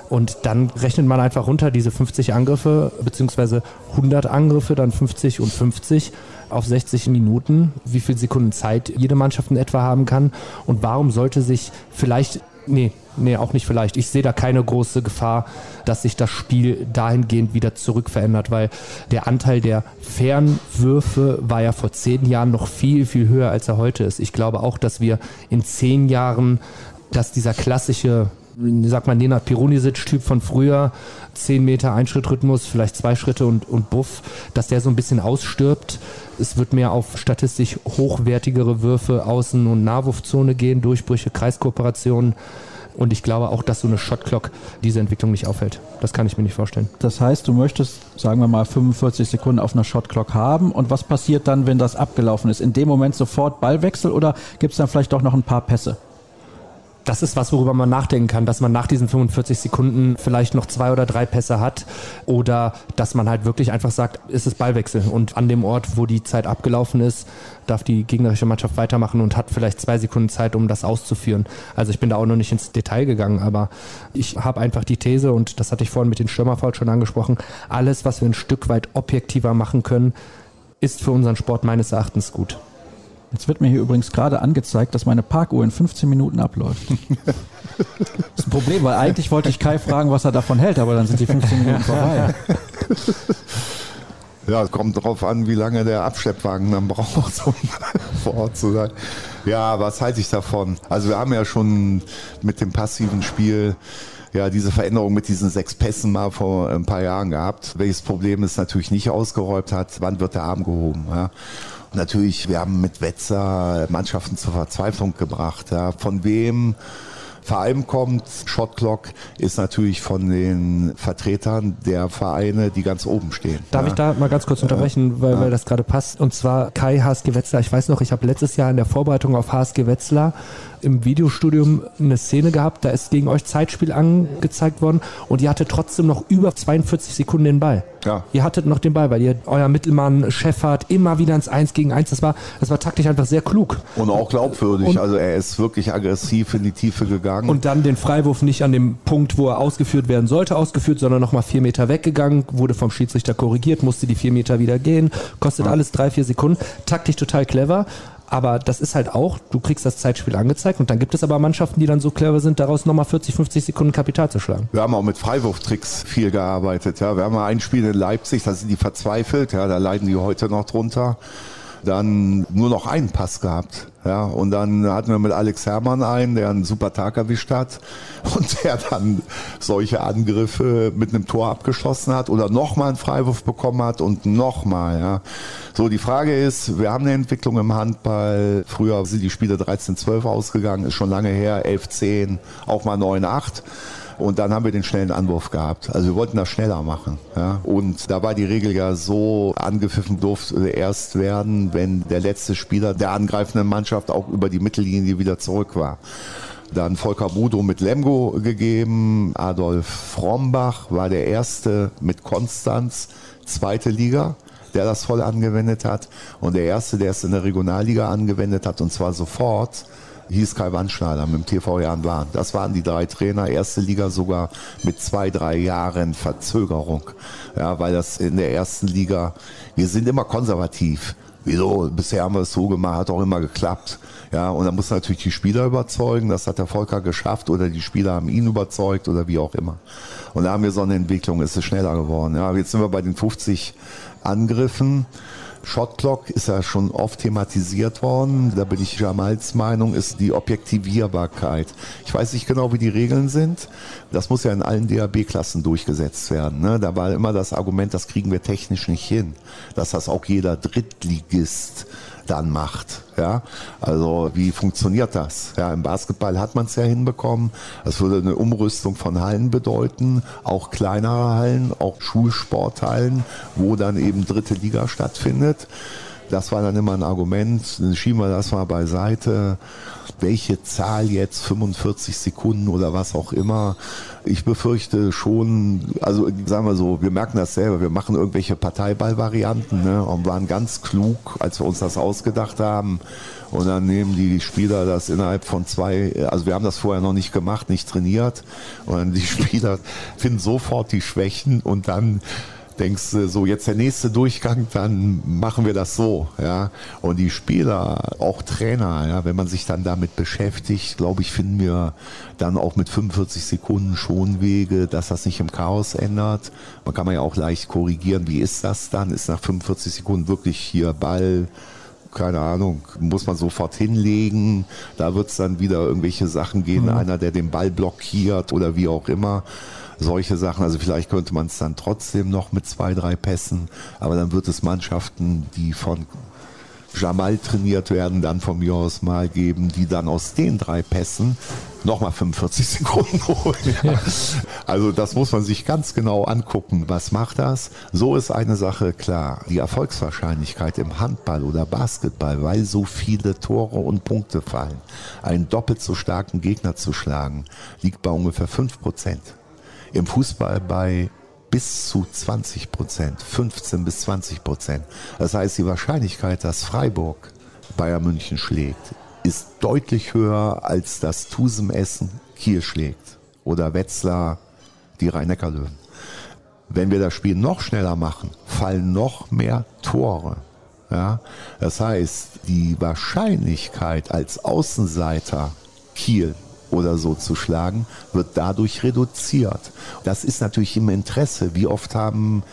Und dann rechnet man einfach runter diese 50 Angriffe, beziehungsweise 100 Angriffe, dann 50 und 50 auf 60 Minuten, wie viel Sekunden Zeit jede Mannschaft in etwa haben kann und warum sollte sich vielleicht, nee, nee, auch nicht vielleicht, ich sehe da keine große Gefahr, dass sich das Spiel dahingehend wieder zurückverändert, weil der Anteil der Fernwürfe war ja vor zehn Jahren noch viel, viel höher, als er heute ist. Ich glaube auch, dass wir in zehn Jahren, dass dieser klassische sag mal, Nenad Pirunisic-Typ von früher, 10 Meter Einschrittrhythmus, vielleicht zwei Schritte und, und Buff, dass der so ein bisschen ausstirbt. Es wird mehr auf statistisch hochwertigere Würfe Außen- und Nahwurfzone gehen, Durchbrüche, Kreiskooperationen. Und ich glaube auch, dass so eine Shotclock diese Entwicklung nicht aufhält. Das kann ich mir nicht vorstellen. Das heißt, du möchtest, sagen wir mal, 45 Sekunden auf einer Shotclock haben. Und was passiert dann, wenn das abgelaufen ist? In dem Moment sofort Ballwechsel oder gibt es dann vielleicht doch noch ein paar Pässe? Das ist was, worüber man nachdenken kann, dass man nach diesen 45 Sekunden vielleicht noch zwei oder drei Pässe hat oder dass man halt wirklich einfach sagt, ist es Ballwechsel und an dem Ort, wo die Zeit abgelaufen ist, darf die gegnerische Mannschaft weitermachen und hat vielleicht zwei Sekunden Zeit, um das auszuführen. Also ich bin da auch noch nicht ins Detail gegangen, aber ich habe einfach die These und das hatte ich vorhin mit den Stürmerfaul schon angesprochen, alles, was wir ein Stück weit objektiver machen können, ist für unseren Sport meines Erachtens gut. Jetzt wird mir hier übrigens gerade angezeigt, dass meine Parkuhr in 15 Minuten abläuft. [laughs] das ist ein Problem, weil eigentlich wollte ich Kai fragen, was er davon hält, aber dann sind die 15 Minuten vorbei. Ja, es kommt darauf an, wie lange der Abschleppwagen dann braucht, um [laughs] vor Ort zu sein. Ja, was halte ich davon? Also wir haben ja schon mit dem passiven Spiel ja diese Veränderung mit diesen sechs Pässen mal vor ein paar Jahren gehabt. Welches Problem es natürlich nicht ausgeräumt hat, wann wird der Arm gehoben? Ja? Natürlich, wir haben mit Wetzer Mannschaften zur Verzweiflung gebracht. Ja. Von wem Verein kommt. Shotclock ist natürlich von den Vertretern der Vereine, die ganz oben stehen. Darf ja. ich da mal ganz kurz unterbrechen, weil, weil das gerade passt? Und zwar Kai HSG Wetzlar. Ich weiß noch, ich habe letztes Jahr in der Vorbereitung auf HSG Wetzlar im Videostudium eine Szene gehabt, da ist gegen euch Zeitspiel angezeigt worden und ihr hattet trotzdem noch über 42 Sekunden den Ball. Ja. Ihr hattet noch den Ball, weil ihr euer Mittelmann Scheffert immer wieder ins 1 gegen 1, das war, das war taktisch einfach sehr klug. Und auch glaubwürdig. Und- also er ist wirklich aggressiv in die Tiefe gegangen. Und dann den Freiwurf nicht an dem Punkt, wo er ausgeführt werden sollte, ausgeführt, sondern nochmal vier Meter weggegangen, wurde vom Schiedsrichter korrigiert, musste die vier Meter wieder gehen, kostet alles drei, vier Sekunden. Taktisch total clever. Aber das ist halt auch, du kriegst das Zeitspiel angezeigt und dann gibt es aber Mannschaften, die dann so clever sind, daraus nochmal 40, 50 Sekunden Kapital zu schlagen. Wir haben auch mit Freiwurftricks viel gearbeitet. Ja, wir haben mal ein Spiel in Leipzig, da sind die verzweifelt. Ja, da leiden die heute noch drunter. Dann nur noch einen Pass gehabt. Ja, und dann hatten wir mit Alex Herrmann einen, der einen super Tag erwischt hat [laughs] und der dann solche Angriffe mit einem Tor abgeschlossen hat oder nochmal einen Freiwurf bekommen hat und nochmal. Ja. So, die Frage ist, wir haben eine Entwicklung im Handball. Früher sind die Spiele 13-12 ausgegangen, ist schon lange her, 11-10, auch mal 9-8. Und dann haben wir den schnellen Anwurf gehabt. Also wir wollten das schneller machen. Ja. Und da war die Regel ja so, angepfiffen durfte erst werden, wenn der letzte Spieler der angreifenden Mannschaft auch über die Mittellinie wieder zurück war. Dann Volker Budo mit Lemgo gegeben. Adolf Frombach war der erste mit Konstanz, zweite Liga der das voll angewendet hat. Und der erste, der es in der Regionalliga angewendet hat, und zwar sofort, hieß Kai Wandschneider mit dem TV Jan Bahn. Das waren die drei Trainer, erste Liga sogar mit zwei, drei Jahren Verzögerung. Ja, weil das in der ersten Liga, wir sind immer konservativ. Wieso? Bisher haben wir es so gemacht, hat auch immer geklappt. Ja, und dann muss natürlich die Spieler überzeugen, das hat der Volker geschafft oder die Spieler haben ihn überzeugt oder wie auch immer. Und da haben wir so eine Entwicklung, ist es schneller geworden. Ja, jetzt sind wir bei den 50 Angriffen. Shotclock ist ja schon oft thematisiert worden. Da bin ich Jamals Meinung, ist die Objektivierbarkeit. Ich weiß nicht genau, wie die Regeln sind. Das muss ja in allen DAB-Klassen durchgesetzt werden. Ne? Da war immer das Argument, das kriegen wir technisch nicht hin. Dass das auch jeder Drittligist dann macht. Ja, also wie funktioniert das? Ja, im Basketball hat man es ja hinbekommen. Das würde eine Umrüstung von Hallen bedeuten, auch kleinere Hallen, auch Schulsporthallen, wo dann eben dritte Liga stattfindet. Das war dann immer ein Argument. Dann schieben wir das mal beiseite. Welche Zahl jetzt? 45 Sekunden oder was auch immer. Ich befürchte schon, also sagen wir so, wir merken das selber. Wir machen irgendwelche Parteiball-Varianten ne, und waren ganz klug, als wir uns das ausgedacht haben. Und dann nehmen die Spieler das innerhalb von zwei, also wir haben das vorher noch nicht gemacht, nicht trainiert. Und dann die [laughs] Spieler finden sofort die Schwächen und dann denkst du so, jetzt der nächste Durchgang, dann machen wir das so, ja. Und die Spieler, auch Trainer, ja, wenn man sich dann damit beschäftigt, glaube ich, finden wir dann auch mit 45 Sekunden schon Wege, dass das nicht im Chaos ändert. Man kann man ja auch leicht korrigieren, wie ist das dann? Ist nach 45 Sekunden wirklich hier Ball, keine Ahnung, muss man sofort hinlegen. Da wird es dann wieder irgendwelche Sachen gehen, einer, der den Ball blockiert oder wie auch immer. Solche Sachen, also vielleicht könnte man es dann trotzdem noch mit zwei, drei Pässen, aber dann wird es Mannschaften, die von Jamal trainiert werden, dann von mir aus mal geben, die dann aus den drei Pässen nochmal 45 [laughs] Sekunden holen. Ja. Also das muss man sich ganz genau angucken. Was macht das? So ist eine Sache klar. Die Erfolgswahrscheinlichkeit im Handball oder Basketball, weil so viele Tore und Punkte fallen, einen doppelt so starken Gegner zu schlagen, liegt bei ungefähr 5 Prozent. Im Fußball bei bis zu 20 Prozent, 15 bis 20 Prozent. Das heißt, die Wahrscheinlichkeit, dass Freiburg Bayern München schlägt, ist deutlich höher, als dass Tusem Essen Kiel schlägt oder Wetzlar die Rhein-Neckar-Löwen. Wenn wir das Spiel noch schneller machen, fallen noch mehr Tore. Ja? Das heißt, die Wahrscheinlichkeit als Außenseiter Kiel oder so zu schlagen, wird dadurch reduziert. Das ist natürlich im Interesse. Wie oft haben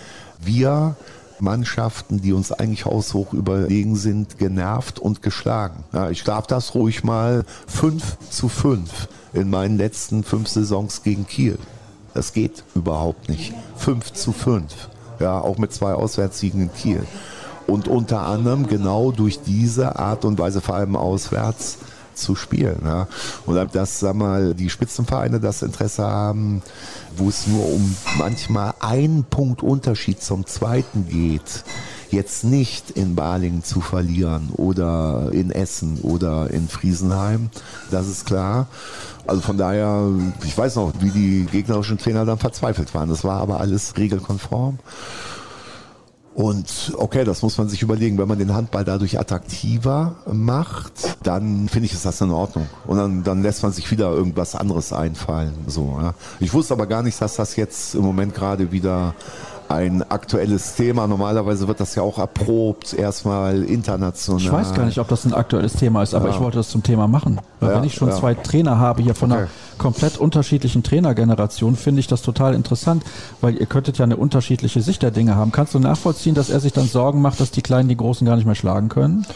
wir Mannschaften, die uns eigentlich haushoch überlegen sind, genervt und geschlagen. Ja, ich darf das ruhig mal 5 zu 5 in meinen letzten fünf Saisons gegen Kiel. Das geht überhaupt nicht. 5 zu 5. Ja, auch mit zwei Auswärtssiegen in Kiel. Und unter anderem genau durch diese Art und Weise, vor allem auswärts, zu spielen. Ja. Und dass, sag mal, die Spitzenvereine das Interesse haben, wo es nur um manchmal einen Punkt Unterschied zum zweiten geht, jetzt nicht in Balingen zu verlieren oder in Essen oder in Friesenheim, das ist klar. Also von daher, ich weiß noch, wie die gegnerischen Trainer dann verzweifelt waren. Das war aber alles regelkonform. Und okay, das muss man sich überlegen. Wenn man den Handball dadurch attraktiver macht, dann finde ich, ist das in Ordnung. Und dann, dann lässt man sich wieder irgendwas anderes einfallen. So, ja. Ich wusste aber gar nicht, dass das jetzt im Moment gerade wieder ein aktuelles Thema. Normalerweise wird das ja auch erprobt, erstmal international. Ich weiß gar nicht, ob das ein aktuelles Thema ist, aber ja. ich wollte das zum Thema machen. Weil ja, wenn ich schon ja. zwei Trainer habe hier von okay. einer komplett unterschiedlichen Trainergeneration, finde ich das total interessant, weil ihr könntet ja eine unterschiedliche Sicht der Dinge haben. Kannst du nachvollziehen, dass er sich dann Sorgen macht, dass die Kleinen die Großen gar nicht mehr schlagen können?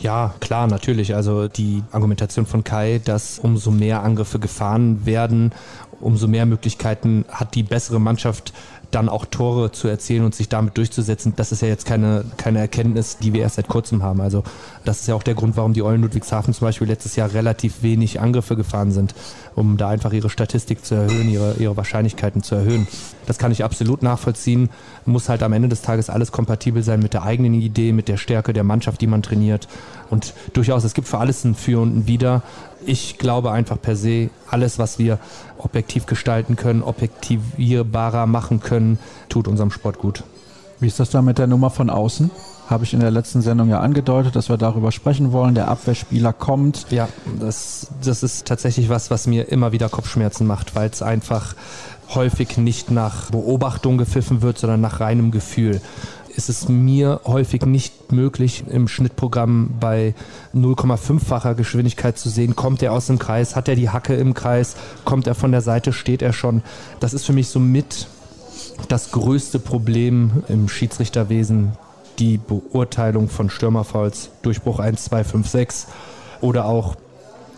Ja, klar, natürlich. Also die Argumentation von Kai, dass umso mehr Angriffe gefahren werden, umso mehr Möglichkeiten hat die bessere Mannschaft dann auch Tore zu erzielen und sich damit durchzusetzen, das ist ja jetzt keine, keine Erkenntnis, die wir erst seit kurzem haben. Also das ist ja auch der Grund, warum die Eulen Ludwigshafen zum Beispiel letztes Jahr relativ wenig Angriffe gefahren sind, um da einfach ihre Statistik zu erhöhen, ihre, ihre Wahrscheinlichkeiten zu erhöhen. Das kann ich absolut nachvollziehen. Muss halt am Ende des Tages alles kompatibel sein mit der eigenen Idee, mit der Stärke der Mannschaft, die man trainiert. Und durchaus, es gibt für alles ein Für und ein Wider ich glaube einfach per se, alles, was wir objektiv gestalten können, objektivierbarer machen können, tut unserem Sport gut. Wie ist das da mit der Nummer von außen? Habe ich in der letzten Sendung ja angedeutet, dass wir darüber sprechen wollen. Der Abwehrspieler kommt. Ja, das, das ist tatsächlich was, was mir immer wieder Kopfschmerzen macht, weil es einfach häufig nicht nach Beobachtung gepfiffen wird, sondern nach reinem Gefühl ist es mir häufig nicht möglich, im Schnittprogramm bei 0,5-facher Geschwindigkeit zu sehen, kommt er aus dem Kreis, hat er die Hacke im Kreis, kommt er von der Seite, steht er schon. Das ist für mich so mit das größte Problem im Schiedsrichterwesen, die Beurteilung von Stürmerfalls, Durchbruch 1, 2, 5, 6 oder auch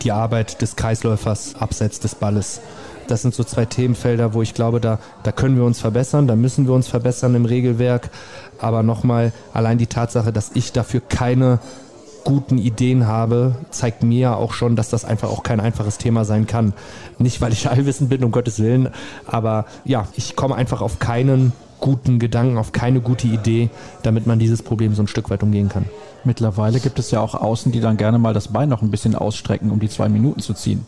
die Arbeit des Kreisläufers abseits des Balles. Das sind so zwei Themenfelder, wo ich glaube, da, da können wir uns verbessern, da müssen wir uns verbessern im Regelwerk. Aber nochmal, allein die Tatsache, dass ich dafür keine guten Ideen habe, zeigt mir ja auch schon, dass das einfach auch kein einfaches Thema sein kann. Nicht, weil ich [laughs] allwissend bin, um Gottes Willen, aber ja, ich komme einfach auf keinen guten Gedanken, auf keine gute Idee, damit man dieses Problem so ein Stück weit umgehen kann. Mittlerweile gibt es ja auch Außen, die dann gerne mal das Bein noch ein bisschen ausstrecken, um die zwei Minuten zu ziehen.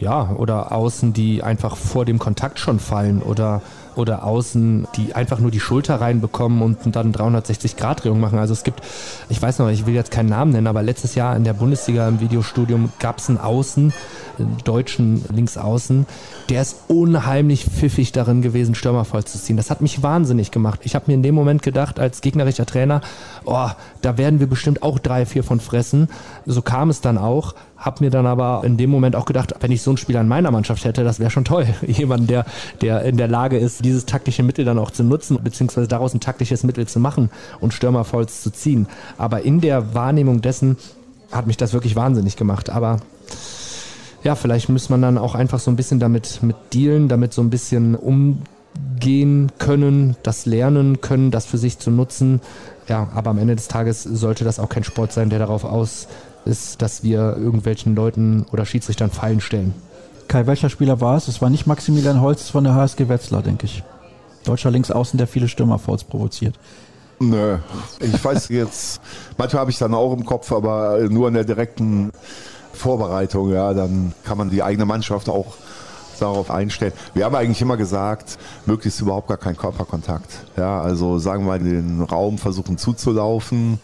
Ja, oder Außen, die einfach vor dem Kontakt schon fallen oder oder Außen, die einfach nur die Schulter reinbekommen und dann 360-Grad-Drehung machen. Also es gibt, ich weiß noch, ich will jetzt keinen Namen nennen, aber letztes Jahr in der Bundesliga im Videostudium gab es einen Außen, einen deutschen Linksaußen, der ist unheimlich pfiffig darin gewesen, Stürmer vollzuziehen. Das hat mich wahnsinnig gemacht. Ich habe mir in dem Moment gedacht, als gegnerischer Trainer, oh, da werden wir bestimmt auch drei, vier von fressen. So kam es dann auch. Hab mir dann aber in dem Moment auch gedacht, wenn ich so einen Spieler in meiner Mannschaft hätte, das wäre schon toll. [laughs] Jemand, der, der in der Lage ist, dieses taktische Mittel dann auch zu nutzen, beziehungsweise daraus ein taktisches Mittel zu machen und Stürmerfalls zu ziehen. Aber in der Wahrnehmung dessen hat mich das wirklich wahnsinnig gemacht. Aber ja, vielleicht muss man dann auch einfach so ein bisschen damit mit dealen, damit so ein bisschen umgehen können, das lernen können, das für sich zu nutzen. Ja, aber am Ende des Tages sollte das auch kein Sport sein, der darauf aus ist, dass wir irgendwelchen Leuten oder Schiedsrichtern Fallen stellen. Kai, welcher Spieler war es? Es war nicht Maximilian Holz von der HSG Wetzlar, denke ich. Deutscher Linksaußen, der viele Stürmerfouls provoziert. Nö, ich weiß jetzt, manchmal habe ich dann auch im Kopf, aber nur in der direkten Vorbereitung, ja, dann kann man die eigene Mannschaft auch darauf einstellen. Wir haben eigentlich immer gesagt, möglichst überhaupt gar keinen Körperkontakt. Ja, also sagen wir mal, den Raum versuchen zuzulaufen,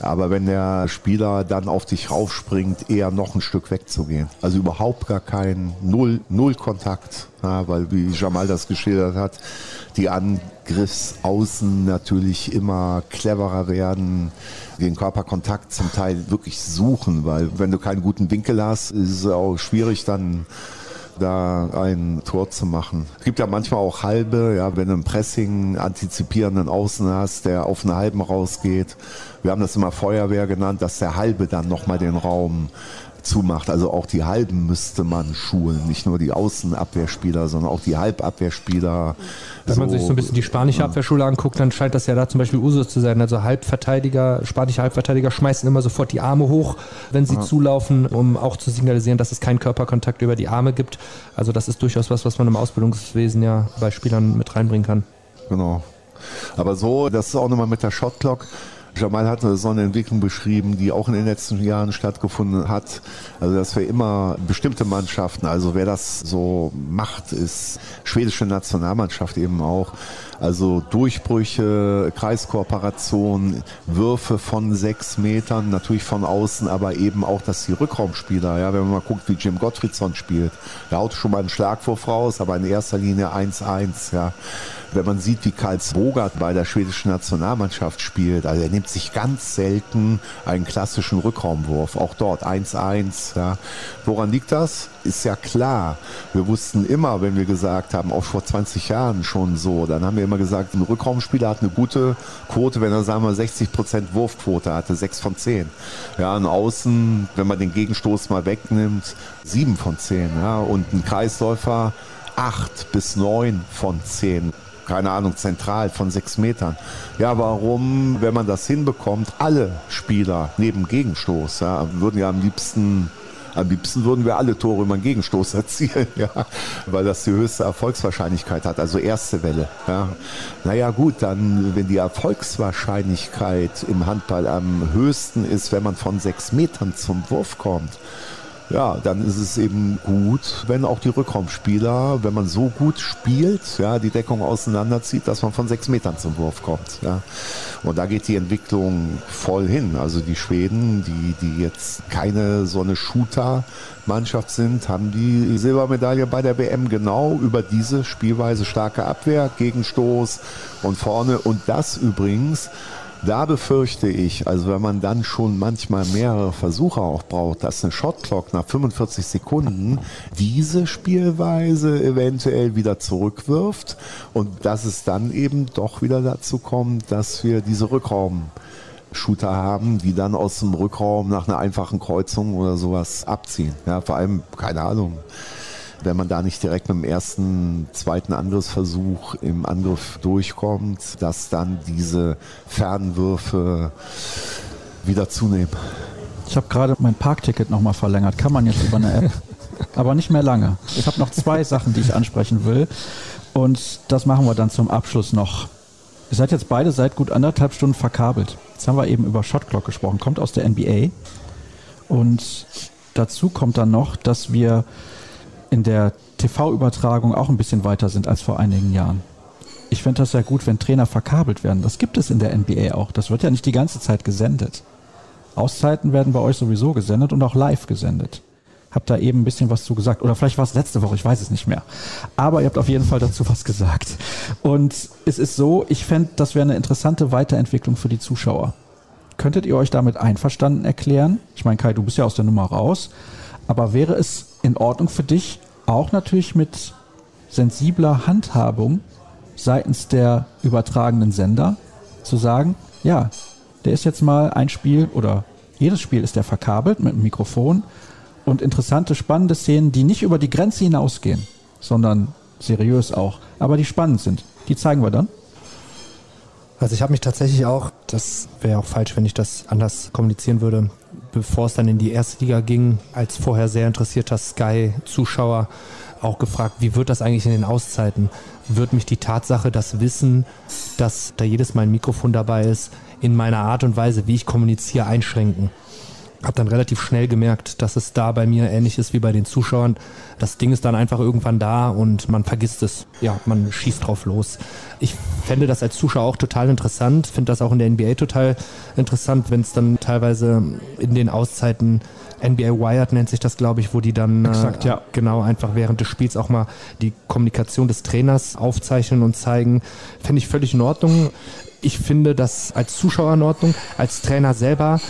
aber wenn der Spieler dann auf dich raufspringt, eher noch ein Stück wegzugehen. Also überhaupt gar kein Null, Null Kontakt. Ja, weil wie Jamal das geschildert hat, die Angriffsaußen natürlich immer cleverer werden, den Körperkontakt zum Teil wirklich suchen, weil wenn du keinen guten Winkel hast, ist es auch schwierig dann da ein Tor zu machen. Es gibt ja manchmal auch halbe, ja, wenn du einen Pressing antizipierenden Außen hast, der auf einen halben rausgeht. Wir haben das immer Feuerwehr genannt, dass der halbe dann nochmal den Raum zumacht. Also auch die Halben müsste man schulen, nicht nur die Außenabwehrspieler, sondern auch die Halbabwehrspieler. Wenn so, man sich so ein bisschen die spanische Abwehrschule anguckt, dann scheint das ja da zum Beispiel Usus zu sein. Also Halbverteidiger, spanische Halbverteidiger schmeißen immer sofort die Arme hoch, wenn sie ja. zulaufen, um auch zu signalisieren, dass es keinen Körperkontakt über die Arme gibt. Also das ist durchaus was, was man im Ausbildungswesen ja bei Spielern mit reinbringen kann. Genau. Aber so, das ist auch nochmal mit der Shotclock. Jamal hatte so eine Entwicklung beschrieben, die auch in den letzten Jahren stattgefunden hat. Also dass wir immer bestimmte Mannschaften, also wer das so macht, ist schwedische Nationalmannschaft eben auch. Also Durchbrüche, Kreiskooperation, Würfe von sechs Metern, natürlich von außen, aber eben auch, dass die Rückraumspieler, ja, wenn man mal guckt, wie Jim Gottfriedson spielt, der haut schon mal einen Schlagwurf raus, aber in erster Linie 1-1, ja. Wenn man sieht, wie Karls Bogart bei der schwedischen Nationalmannschaft spielt, also er nimmt sich ganz selten einen klassischen Rückraumwurf, auch dort 1-1. Ja. Woran liegt das? Ist ja klar. Wir wussten immer, wenn wir gesagt haben, auch vor 20 Jahren schon so, dann haben wir immer gesagt, ein Rückraumspieler hat eine gute Quote, wenn er, sagen wir, 60 Prozent Wurfquote hatte, 6 von 10. Ja, ein Außen, wenn man den Gegenstoß mal wegnimmt, 7 von 10. Ja, und ein Kreisläufer 8 bis 9 von 10 keine Ahnung, zentral von sechs Metern. Ja, warum, wenn man das hinbekommt, alle Spieler neben Gegenstoß, ja, würden ja am liebsten am liebsten würden wir alle Tore über einen Gegenstoß [laughs] erzielen, ja, weil das die höchste Erfolgswahrscheinlichkeit hat, also erste Welle. Ja. Naja gut, dann, wenn die Erfolgswahrscheinlichkeit im Handball am höchsten ist, wenn man von sechs Metern zum Wurf kommt, ja, dann ist es eben gut, wenn auch die Rückraumspieler, wenn man so gut spielt, ja, die Deckung auseinanderzieht, dass man von sechs Metern zum Wurf kommt. Ja. Und da geht die Entwicklung voll hin. Also die Schweden, die, die jetzt keine so eine Shooter-Mannschaft sind, haben die Silbermedaille bei der WM genau über diese Spielweise starke Abwehr, Gegenstoß und vorne. Und das übrigens da befürchte ich, also wenn man dann schon manchmal mehrere Versuche auch braucht, dass eine Shotclock nach 45 Sekunden diese Spielweise eventuell wieder zurückwirft und dass es dann eben doch wieder dazu kommt, dass wir diese Rückraum Shooter haben, die dann aus dem Rückraum nach einer einfachen Kreuzung oder sowas abziehen. Ja, vor allem, keine Ahnung, wenn man da nicht direkt mit dem ersten, zweiten Angriffsversuch im Angriff durchkommt, dass dann diese Fernwürfe wieder zunehmen. Ich habe gerade mein Parkticket nochmal verlängert. Kann man jetzt über eine App. [laughs] Aber nicht mehr lange. Ich habe noch zwei Sachen, die ich ansprechen will. Und das machen wir dann zum Abschluss noch. Ihr seid jetzt beide seit gut anderthalb Stunden verkabelt. Jetzt haben wir eben über Shotclock gesprochen. Kommt aus der NBA. Und dazu kommt dann noch, dass wir in der TV-Übertragung auch ein bisschen weiter sind als vor einigen Jahren. Ich fände das ja gut, wenn Trainer verkabelt werden. Das gibt es in der NBA auch. Das wird ja nicht die ganze Zeit gesendet. Auszeiten werden bei euch sowieso gesendet und auch live gesendet. Habt da eben ein bisschen was zu gesagt. Oder vielleicht war es letzte Woche, ich weiß es nicht mehr. Aber ihr habt auf jeden Fall dazu was gesagt. Und es ist so, ich fände, das wäre eine interessante Weiterentwicklung für die Zuschauer. Könntet ihr euch damit einverstanden erklären? Ich meine, Kai, du bist ja aus der Nummer raus. Aber wäre es in Ordnung für dich, auch natürlich mit sensibler Handhabung seitens der übertragenen Sender zu sagen, ja, der ist jetzt mal ein Spiel oder jedes Spiel ist der verkabelt mit einem Mikrofon und interessante, spannende Szenen, die nicht über die Grenze hinausgehen, sondern seriös auch, aber die spannend sind. Die zeigen wir dann. Also ich habe mich tatsächlich auch, das wäre auch falsch, wenn ich das anders kommunizieren würde, bevor es dann in die erste Liga ging, als vorher sehr interessierter Sky-Zuschauer auch gefragt, wie wird das eigentlich in den Auszeiten? Wird mich die Tatsache, das Wissen, dass da jedes Mal ein Mikrofon dabei ist, in meiner Art und Weise, wie ich kommuniziere, einschränken? Habe dann relativ schnell gemerkt, dass es da bei mir ähnlich ist wie bei den Zuschauern. Das Ding ist dann einfach irgendwann da und man vergisst es. Ja, man schießt drauf los. Ich fände das als Zuschauer auch total interessant, finde das auch in der NBA total interessant, wenn es dann teilweise in den Auszeiten NBA Wired nennt sich das, glaube ich, wo die dann Exakt, äh, ja. genau einfach während des Spiels auch mal die Kommunikation des Trainers aufzeichnen und zeigen. Finde ich völlig in Ordnung. Ich finde das als Zuschauer in Ordnung. Als Trainer selber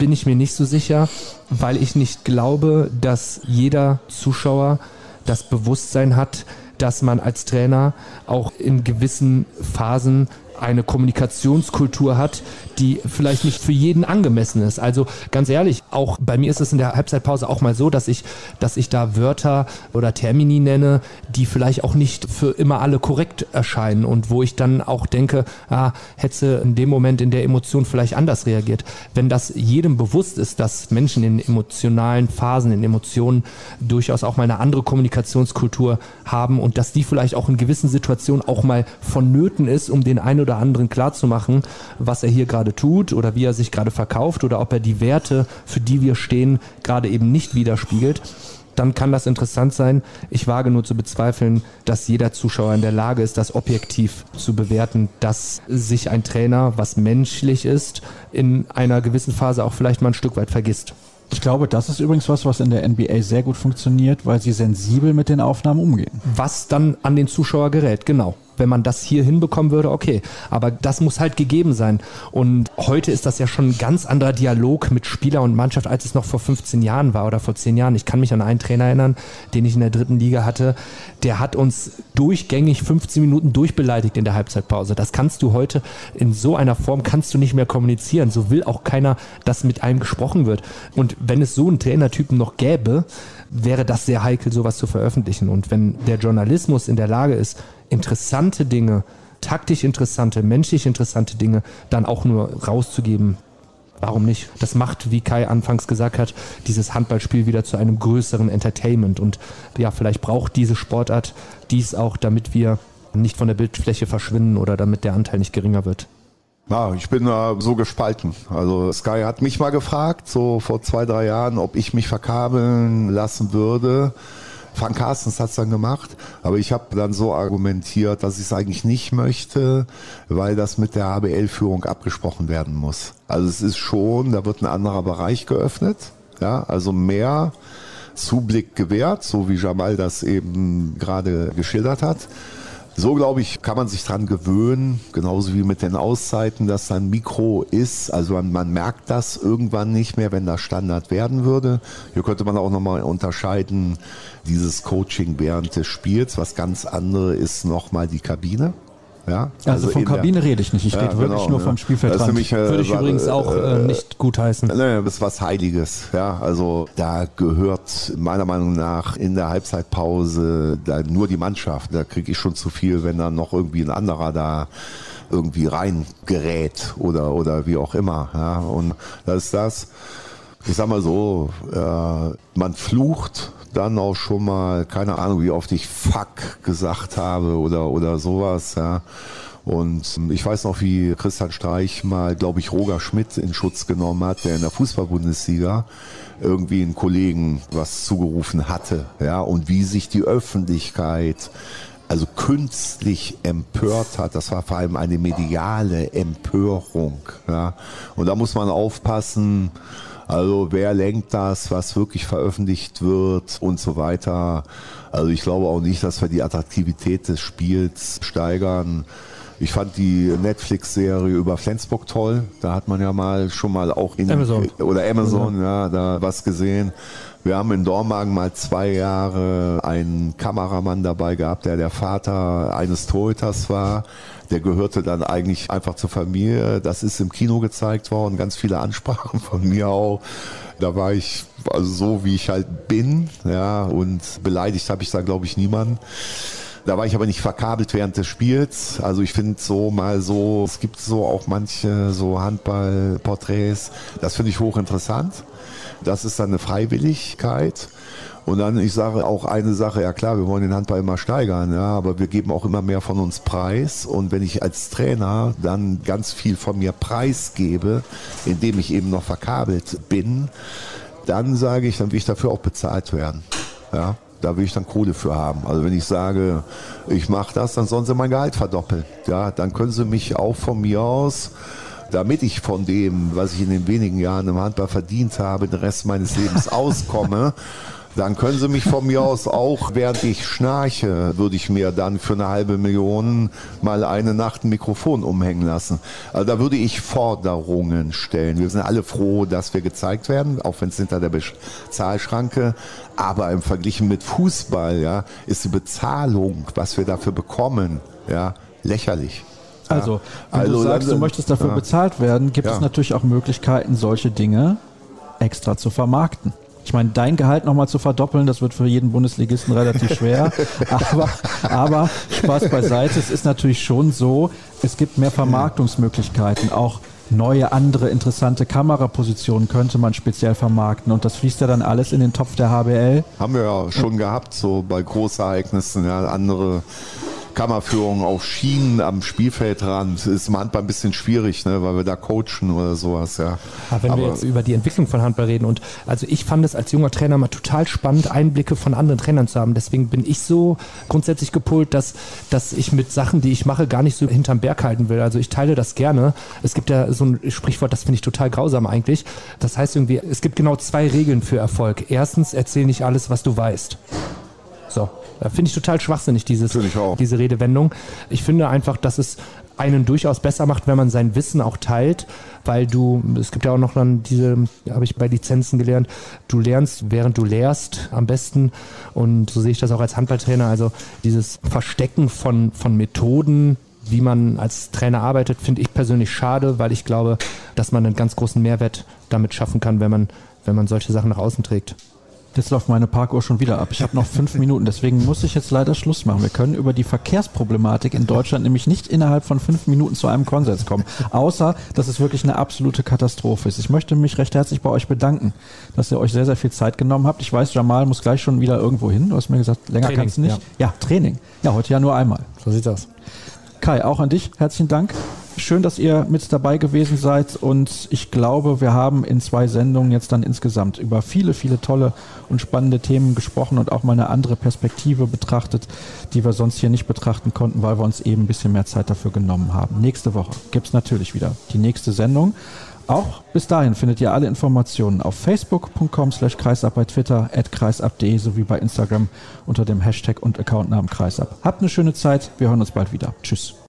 bin ich mir nicht so sicher, weil ich nicht glaube, dass jeder Zuschauer das Bewusstsein hat, dass man als Trainer auch in gewissen Phasen eine Kommunikationskultur hat, die vielleicht nicht für jeden angemessen ist. Also ganz ehrlich, auch bei mir ist es in der Halbzeitpause auch mal so, dass ich, dass ich da Wörter oder Termini nenne, die vielleicht auch nicht für immer alle korrekt erscheinen und wo ich dann auch denke, ah, hätte in dem Moment in der Emotion vielleicht anders reagiert. Wenn das jedem bewusst ist, dass Menschen in emotionalen Phasen, in Emotionen durchaus auch mal eine andere Kommunikationskultur haben und dass die vielleicht auch in gewissen Situationen auch mal vonnöten ist, um den einen oder anderen klarzumachen, was er hier gerade tut oder wie er sich gerade verkauft oder ob er die Werte, für die wir stehen, gerade eben nicht widerspiegelt dann kann das interessant sein. Ich wage nur zu bezweifeln, dass jeder Zuschauer in der Lage ist, das objektiv zu bewerten, dass sich ein Trainer, was menschlich ist, in einer gewissen Phase auch vielleicht mal ein Stück weit vergisst. Ich glaube, das ist übrigens was, was in der NBA sehr gut funktioniert, weil sie sensibel mit den Aufnahmen umgehen. Was dann an den Zuschauer gerät, genau wenn man das hier hinbekommen würde, okay. Aber das muss halt gegeben sein. Und heute ist das ja schon ein ganz anderer Dialog mit Spieler und Mannschaft, als es noch vor 15 Jahren war oder vor 10 Jahren. Ich kann mich an einen Trainer erinnern, den ich in der dritten Liga hatte. Der hat uns durchgängig 15 Minuten durchbeleidigt in der Halbzeitpause. Das kannst du heute in so einer Form kannst du nicht mehr kommunizieren. So will auch keiner, dass mit einem gesprochen wird. Und wenn es so einen Trainertypen noch gäbe, wäre das sehr heikel, sowas zu veröffentlichen. Und wenn der Journalismus in der Lage ist, interessante Dinge, taktisch interessante, menschlich interessante Dinge dann auch nur rauszugeben. Warum nicht? Das macht, wie Kai anfangs gesagt hat, dieses Handballspiel wieder zu einem größeren Entertainment. Und ja, vielleicht braucht diese Sportart dies auch, damit wir nicht von der Bildfläche verschwinden oder damit der Anteil nicht geringer wird. Ja, ich bin äh, so gespalten. Also Sky hat mich mal gefragt, so vor zwei, drei Jahren, ob ich mich verkabeln lassen würde. Frank Carstens hat es dann gemacht, aber ich habe dann so argumentiert, dass ich es eigentlich nicht möchte, weil das mit der HBL-Führung abgesprochen werden muss. Also es ist schon, da wird ein anderer Bereich geöffnet, ja, also mehr Zublick gewährt, so wie Jamal das eben gerade geschildert hat. So, glaube ich, kann man sich dran gewöhnen, genauso wie mit den Auszeiten, dass dann Mikro ist. Also man, man merkt das irgendwann nicht mehr, wenn das Standard werden würde. Hier könnte man auch nochmal unterscheiden, dieses Coaching während des Spiels. Was ganz andere ist nochmal die Kabine. Ja, also, also von Kabine rede ich nicht. Ich ja, rede wirklich genau, nur vom Spielfeldrand. Nämlich, äh, Würde ich war, übrigens auch äh, äh nicht gutheißen. Ne, das ist was Heiliges. Ja, also da gehört meiner Meinung nach in der Halbzeitpause da nur die Mannschaft. Da kriege ich schon zu viel, wenn dann noch irgendwie ein anderer da irgendwie reingerät oder oder wie auch immer. Ja, und das ist das. Ich sag mal so, äh, man flucht dann auch schon mal, keine Ahnung, wie oft ich Fuck gesagt habe oder, oder sowas, ja. Und ich weiß noch, wie Christian Streich mal, glaube ich, Roger Schmidt in Schutz genommen hat, der in der Fußball-Bundesliga irgendwie einen Kollegen was zugerufen hatte, ja, und wie sich die Öffentlichkeit also künstlich empört hat. Das war vor allem eine mediale Empörung, ja. Und da muss man aufpassen, also wer lenkt das, was wirklich veröffentlicht wird und so weiter. Also ich glaube auch nicht, dass wir die Attraktivität des Spiels steigern. Ich fand die Netflix-Serie über Flensburg toll. Da hat man ja mal schon mal auch in Amazon. oder Amazon, ja, da was gesehen. Wir haben in Dormagen mal zwei Jahre einen Kameramann dabei gehabt, der der Vater eines Torhüters war. Der gehörte dann eigentlich einfach zur Familie. Das ist im Kino gezeigt worden, ganz viele Ansprachen [laughs] von mir auch. Da war ich also so, wie ich halt bin, ja, und beleidigt habe ich da, glaube ich, niemanden. Da war ich aber nicht verkabelt während des Spiels. Also ich finde so mal so, es gibt so auch manche so Handballporträts, das finde ich hochinteressant. Das ist dann eine Freiwilligkeit. Und dann, ich sage auch eine Sache, ja klar, wir wollen den Handball immer steigern, ja, aber wir geben auch immer mehr von uns preis. Und wenn ich als Trainer dann ganz viel von mir preisgebe, indem ich eben noch verkabelt bin, dann sage ich, dann will ich dafür auch bezahlt werden. Ja, da will ich dann Kohle für haben. Also wenn ich sage, ich mache das, dann sollen sie mein Gehalt verdoppeln. Ja, dann können sie mich auch von mir aus damit ich von dem, was ich in den wenigen Jahren im Handball verdient habe, den Rest meines Lebens [laughs] auskomme, dann können Sie mich von mir aus auch, während ich schnarche, würde ich mir dann für eine halbe Million mal eine Nacht ein Mikrofon umhängen lassen. Also da würde ich Forderungen stellen. Wir sind alle froh, dass wir gezeigt werden, auch wenn es hinter der Bezahlschranke. Aber im Vergleich mit Fußball, ja, ist die Bezahlung, was wir dafür bekommen, ja, lächerlich. Also, wenn Also, du sagst, du möchtest dafür ja. bezahlt werden, gibt Ja. es natürlich auch Möglichkeiten, solche Dinge extra zu vermarkten. Ich meine, dein Gehalt nochmal zu verdoppeln, das wird für jeden Bundesligisten relativ schwer. [laughs] aber, aber Spaß beiseite, es ist natürlich schon so, es gibt mehr Vermarktungsmöglichkeiten. Auch neue, andere interessante Kamerapositionen könnte man speziell vermarkten. Und das fließt ja dann alles in den Topf der HBL. Haben wir ja schon gehabt, so bei Großereignissen, ja, andere Kammerführungen auf Schienen am Spielfeldrand ist im Handball ein bisschen schwierig, ne, weil wir da coachen oder sowas, ja. Aber wenn wir jetzt über die Entwicklung von Handball reden und also ich fand es als junger Trainer mal total spannend, Einblicke von anderen Trainern zu haben. Deswegen bin ich so grundsätzlich gepolt, dass, dass ich mit Sachen, die ich mache, gar nicht so hinterm Berg halten will. Also ich teile das gerne. Es gibt ja so ein Sprichwort, das finde ich total grausam eigentlich. Das heißt irgendwie, es gibt genau zwei Regeln für Erfolg. Erstens, erzähl nicht alles, was du weißt. So, finde ich total schwachsinnig, dieses, diese Redewendung. Ich finde einfach, dass es einen durchaus besser macht, wenn man sein Wissen auch teilt, weil du, es gibt ja auch noch dann diese, habe ich bei Lizenzen gelernt, du lernst, während du lehrst am besten und so sehe ich das auch als Handballtrainer, also dieses Verstecken von, von Methoden, wie man als Trainer arbeitet, finde ich persönlich schade, weil ich glaube, dass man einen ganz großen Mehrwert damit schaffen kann, wenn man, wenn man solche Sachen nach außen trägt. Jetzt läuft meine Parkuhr schon wieder ab. Ich habe noch fünf [laughs] Minuten, deswegen muss ich jetzt leider Schluss machen. Wir können über die Verkehrsproblematik in Deutschland nämlich nicht innerhalb von fünf Minuten zu einem Konsens kommen. Außer, dass es wirklich eine absolute Katastrophe ist. Ich möchte mich recht herzlich bei euch bedanken, dass ihr euch sehr, sehr viel Zeit genommen habt. Ich weiß, Jamal muss gleich schon wieder irgendwo hin. Du hast mir gesagt, länger Training, kannst du nicht. Ja. Training. Ja, heute ja nur einmal. So sieht's aus. Kai, auch an dich herzlichen Dank. Schön, dass ihr mit dabei gewesen seid und ich glaube, wir haben in zwei Sendungen jetzt dann insgesamt über viele, viele tolle und spannende Themen gesprochen und auch mal eine andere Perspektive betrachtet, die wir sonst hier nicht betrachten konnten, weil wir uns eben ein bisschen mehr Zeit dafür genommen haben. Nächste Woche gibt's natürlich wieder die nächste Sendung. Auch bis dahin findet ihr alle Informationen auf facebook.com slash kreisab, bei Twitter at kreisab.de sowie bei Instagram unter dem Hashtag und Accountnamen kreisab. Habt eine schöne Zeit, wir hören uns bald wieder. Tschüss.